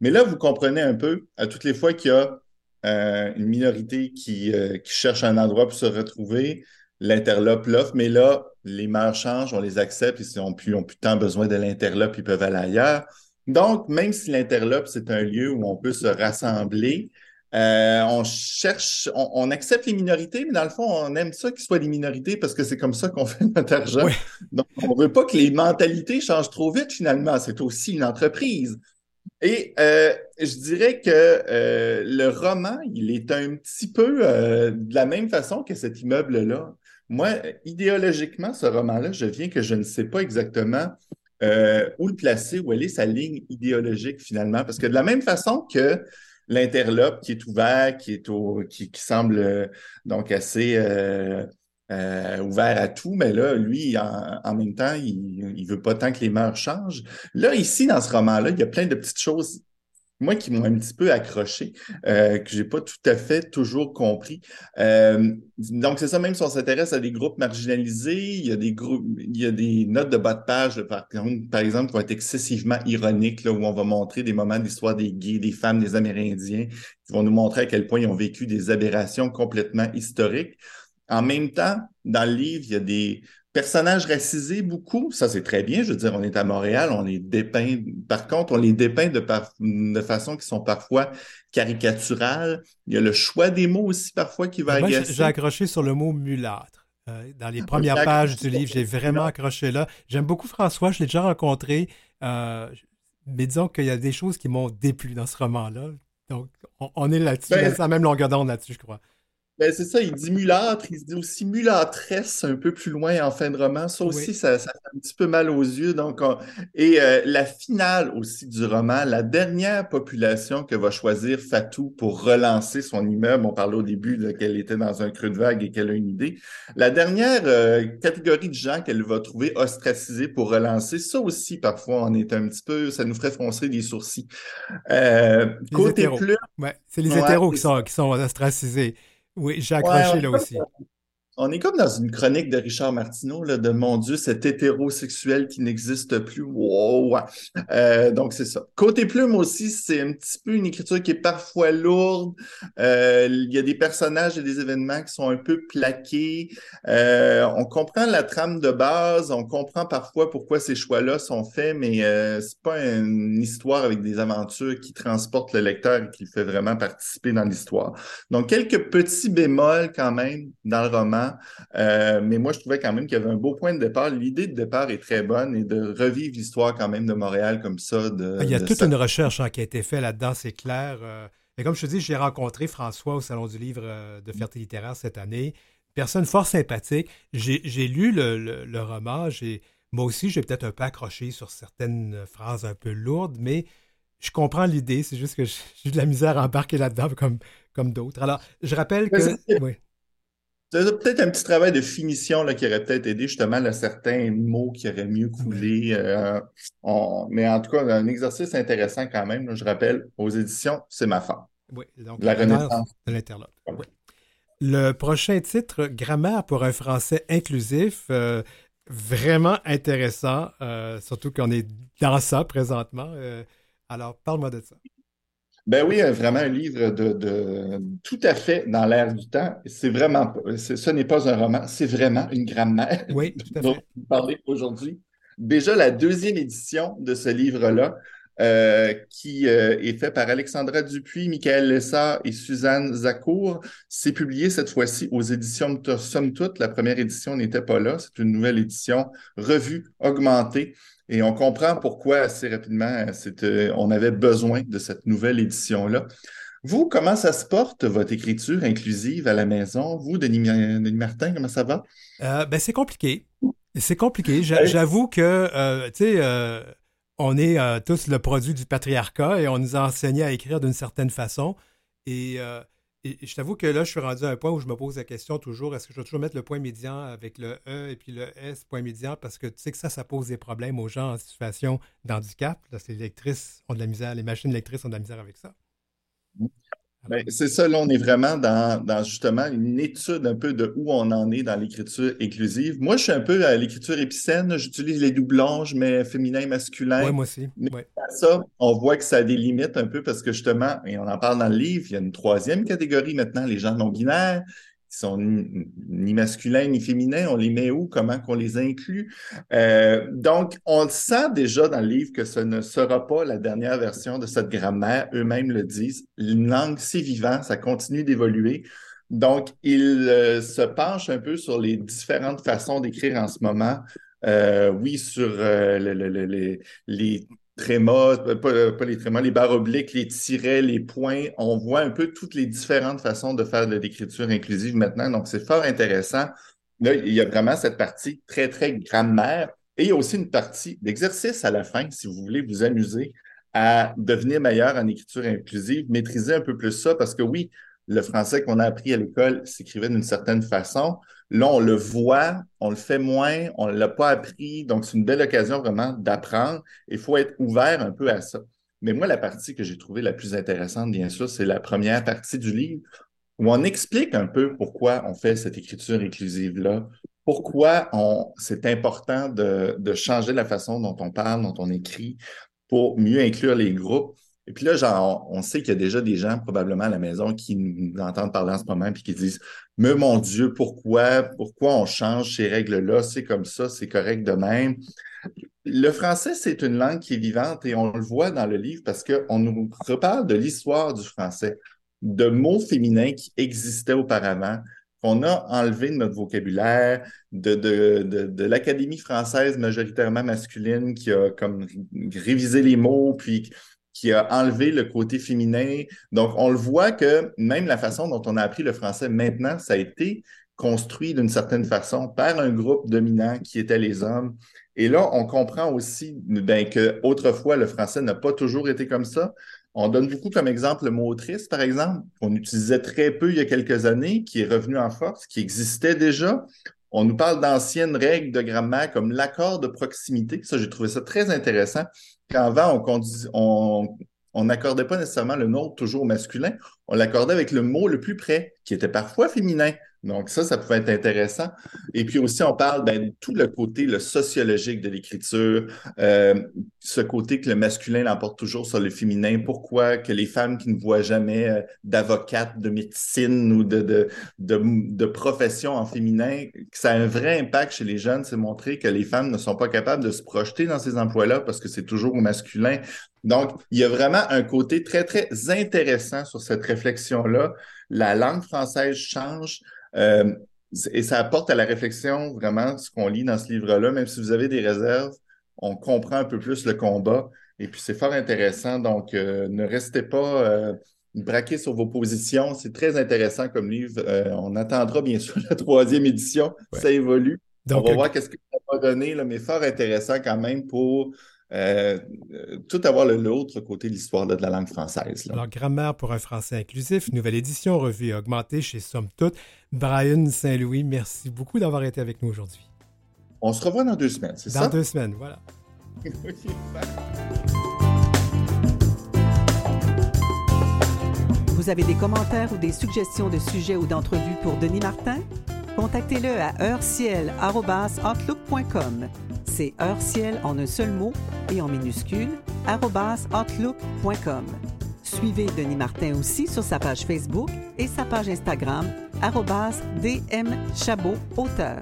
Mais là, vous comprenez un peu, à toutes les fois qu'il y a euh, une minorité qui, qui, cherche un endroit pour se retrouver, l'interlope l'offre, mais là, les mœurs changent, on les accepte, ils n'ont plus, ont plus tant besoin de l'interlope, ils peuvent aller ailleurs. Donc, même si l'interlope, c'est un lieu où on peut se rassembler, euh, on cherche, on, accepte les minorités, mais dans le fond, on aime ça qu'ils soient des minorités parce que c'est comme ça qu'on *laughs* fait notre argent. Donc, on veut pas que les mentalités changent trop vite finalement. C'est aussi une entreprise. Et euh, je dirais que euh, le roman, il est un petit peu de la même façon que cet immeuble-là. Moi, idéologiquement, ce roman-là, je viens que je ne sais pas exactement où le placer, où elle est sa ligne idéologique finalement. Parce que de la même façon que l'interlope qui est ouvert, qui est au, qui, semble euh, donc assez euh, euh, ouvert à tout, mais là, lui, en, même temps, il ne veut pas tant que les mœurs changent. Là, ici, dans ce roman-là, il y a plein de petites choses moi qui m'ont un petit peu accroché, euh, que j'ai pas tout à fait toujours compris. Euh, donc c'est ça, même si on s'intéresse à des groupes marginalisés, il y a des groupes, il y a des notes de bas de page, par, exemple, qui vont être excessivement ironiques, là, où on va montrer des moments de l'histoire des gays, des femmes, des Amérindiens, qui vont nous montrer à quel point ils ont vécu des aberrations complètement historiques. En même temps, dans le livre, il y a des personnages racisés beaucoup, ça c'est très bien. Je veux dire, on est à Montréal, on les dépeint. Par contre, on les dépeint de, de façon qui sont parfois caricaturales. Il y a le choix des mots aussi parfois qui va agacer. J'ai accroché sur le mot mulâtre. Euh, dans les premières pages du livre, j'ai vraiment accroché là. J'aime beaucoup François, je l'ai déjà rencontré. Euh, mais disons qu'il y a des choses qui m'ont déplu dans ce roman-là. Donc, on, est là-dessus, ben, c'est la même longueur d'onde là-dessus, je crois. Ben, c'est ça, il dit mulâtre, il se dit aussi mulâtresse un peu plus loin en fin de roman. Ça aussi, ça, fait un petit peu mal aux yeux. Donc, Et euh, la finale aussi du roman, la dernière population que va choisir Fatou pour relancer son immeuble, on parlait au début qu'elle était dans un creux de vague et qu'elle a une idée. La dernière euh, catégorie de gens qu'elle va trouver ostracisés pour relancer, ça aussi, parfois, on est un petit peu, ça nous ferait froncer les sourcils. Euh, côté plus... Ouais, c'est les hétéros qui sont, qui sont ostracisés. Oui, j'ai accroché là aussi. On est comme dans une chronique de Richard Martineau, là, de mon Dieu, cet hétérosexuel qui n'existe plus. Euh, donc, c'est ça. Côté plume aussi, c'est un petit peu une écriture qui est parfois lourde. Euh, il y a des personnages et des événements qui sont un peu plaqués. Euh, on comprend la trame de base, on comprend parfois pourquoi ces choix-là sont faits, mais c'est pas une histoire avec des aventures qui transportent le lecteur et qui le fait vraiment participer dans l'histoire. Donc, quelques petits bémols quand même dans le roman euh, mais moi, je trouvais quand même qu'il y avait un beau point de départ. L'idée de départ est très bonne et de revivre l'histoire quand même de Montréal comme ça. Il y a toute une recherche hein, qui a été faite là-dedans, c'est clair. Euh. et comme je te dis, j'ai rencontré François au Salon du livre euh, de Ferté littéraire cette année. Personne fort sympathique. J'ai lu le, roman. Moi aussi, j'ai peut-être un peu accroché sur certaines phrases un peu lourdes, mais je comprends l'idée. C'est juste que *laughs* j'ai de la misère à embarquer là-dedans comme, comme d'autres. Alors, je rappelle que. Oui. Peut-être un petit travail de finition là, qui aurait peut-être aidé justement à certains mots qui auraient mieux coulé. Euh, mais en tout cas, un exercice intéressant quand même. je rappelle, aux éditions, c'est ma femme. Oui, donc la renaissance de l'interlope. Le prochain titre, Grammaire pour un français inclusif, euh, vraiment intéressant, euh, surtout qu'on est dans ça présentement. alors, parle-moi de ça. Ben oui, vraiment un livre de, tout à fait dans l'air du temps. C'est vraiment, ce n'est pas un roman, c'est vraiment une grammaire. *laughs* Oui, tout à dont vous parlez aujourd'hui. Déjà la deuxième édition de ce livre-là, euh, qui euh, est fait par Alexandra Dupuis, Michael Lessard et Suzanne Zacour. C'est publié cette fois-ci aux éditions Somme Toute. La première édition n'était pas là. C'est une nouvelle édition revue, augmentée. Et on comprend pourquoi assez rapidement euh, on avait besoin de cette nouvelle édition-là. Vous, comment ça se porte, votre écriture inclusive à la maison? Vous, Denis, Martin, comment ça va? Euh, ben, c'est compliqué. C'est compliqué. J'avoue que, euh, tu sais, on est tous le produit du patriarcat et on nous a enseigné à écrire d'une certaine façon. Et et, je t'avoue que là, je suis rendu à un point où je me pose la question toujours, est-ce que je dois toujours mettre le point médian avec le E et puis le S, point médian, parce que tu sais que ça, ça pose des problèmes aux gens en situation d'handicap. Les lectrices ont de la misère, les machines lectrices ont de la misère avec ça. Ben, c'est ça, là, on est vraiment dans, justement une étude un peu de où on en est dans l'écriture inclusive. Moi, je suis un peu à l'écriture épicène, j'utilise les doublons, je mets féminin et masculin. Oui, moi aussi. Mais ça, on voit que ça a des limites un peu parce que justement, et on en parle dans le livre, il y a une troisième catégorie maintenant, les gens non sont ni, masculins ni féminins, on les met où, comment qu'on les inclut? Euh, donc, on sent déjà dans le livre que ce ne sera pas la dernière version de cette grammaire, eux-mêmes le disent. Une langue, c'est vivant, ça continue d'évoluer. Donc, ils euh, se penchent un peu sur les différentes façons d'écrire en ce moment. Euh, oui, sur les trémas, euh, euh, pas, les trémas, les barres obliques, les tirets, les points. On voit un peu toutes les différentes façons de faire de l'écriture inclusive maintenant. Donc, c'est fort intéressant. Là, il y a vraiment cette partie très, très grammaire. Et il y a aussi une partie d'exercice à la fin, si vous voulez vous amuser à devenir meilleur en écriture inclusive, maîtriser un peu plus ça, parce que oui, le français qu'on a appris à l'école s'écrivait d'une certaine façon. Là, on le voit, on le fait moins, on ne l'a pas appris. Donc, c'est une belle occasion vraiment d'apprendre. Il faut être ouvert un peu à ça. Mais moi, la partie que j'ai trouvée la plus intéressante, bien sûr, c'est la première partie du livre où on explique un peu pourquoi on fait cette écriture inclusive-là, pourquoi c'est important de, de changer la façon dont on parle, dont on écrit, pour mieux inclure les groupes. Et puis là, genre, on sait qu'il y a déjà des gens probablement à la maison qui nous entendent parler en ce moment puis qui disent Mais mon Dieu, pourquoi, pourquoi on change ces règles-là? C'est comme ça, c'est correct de même. Le français, c'est une langue qui est vivante et on le voit dans le livre parce qu'on nous reparle de l'histoire du français, de mots féminins qui existaient auparavant, qu'on a enlevé de notre vocabulaire, de, de, de, de l'Académie française majoritairement masculine qui a comme révisé les mots, puis qui a enlevé le côté féminin. Donc, on le voit que même la façon dont on a appris le français maintenant, ça a été construit d'une certaine façon par un groupe dominant qui était les hommes. Et là, on comprend aussi ben, que autrefois, le français n'a pas toujours été comme ça. On donne beaucoup comme exemple le mot autrice, par exemple, qu'on utilisait très peu il y a quelques années, qui est revenu en force, qui existait déjà. On nous parle d'anciennes règles de grammaire comme l'accord de proximité. Ça, j'ai trouvé ça très intéressant. Qu'avant, on n'accordait pas nécessairement le nom toujours masculin, on l'accordait avec le mot le plus près, qui était parfois féminin. Donc ça, ça pouvait être intéressant. Et puis aussi, on parle ben, de tout le côté le sociologique de l'écriture, euh, ce côté que le masculin l'emporte toujours sur le féminin. Pourquoi que les femmes qui ne voient jamais euh, d'avocate, de médecine ou de, de, de, de, profession en féminin, que ça a un vrai impact chez les jeunes, c'est montrer que les femmes ne sont pas capables de se projeter dans ces emplois-là parce que c'est toujours au masculin. Donc, il y a vraiment un côté très, très intéressant sur cette réflexion-là. La langue française change. Euh, et ça apporte à la réflexion vraiment ce qu'on lit dans ce livre-là, même si vous avez des réserves, on comprend un peu plus le combat. Et puis c'est fort intéressant. Donc, euh, ne restez pas euh, braqués sur vos positions. C'est très intéressant comme livre. on attendra bien sûr la troisième édition. Ça évolue. on va voir qu'est-ce que ça pas donné, mais fort intéressant quand même pour euh, tout avoir l'autre côté de l'histoire de la langue française. Alors, Grammaire pour un français inclusif, nouvelle édition, revue et augmentée chez Somme Toute. Brian Saint-Louis, merci beaucoup d'avoir été avec nous aujourd'hui. On se revoit dans deux semaines, c'est ça? Dans deux semaines, voilà. *laughs* Vous avez des commentaires ou des suggestions de sujets ou d'entrevues pour Denis Martin? Contactez-le à heurciel.outlook.com. C'est heurciel en un seul mot et en minuscule, outlook.com. Suivez Denis Martin aussi sur sa page Facebook et sa page Instagram, dmchabot auteur.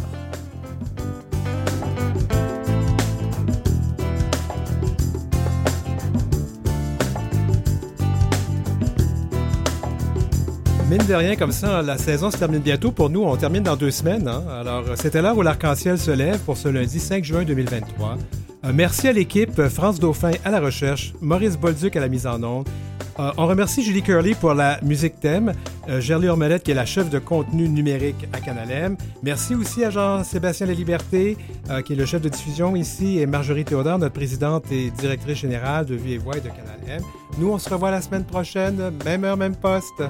Mine de rien, comme ça, la saison se termine bientôt. Pour nous, on termine dans deux semaines. Hein. Alors, c'était l'heure où l'arc-en-ciel se lève pour ce lundi 5 juin 2023. Euh, merci à l'équipe, France Dauphin à la recherche, Maurice Bolduc à la mise en onde. Euh, on remercie Julie Curley pour la musique thème, euh, Gerlie Ormelette qui est la chef de contenu numérique à Canal M. Merci aussi à Jean-Sébastien Laliberté qui est le chef de diffusion ici et Marjorie Théodore, notre présidente et directrice générale de Vie et Voix et de Canal M. Nous, on se revoit la semaine prochaine, même heure, même poste.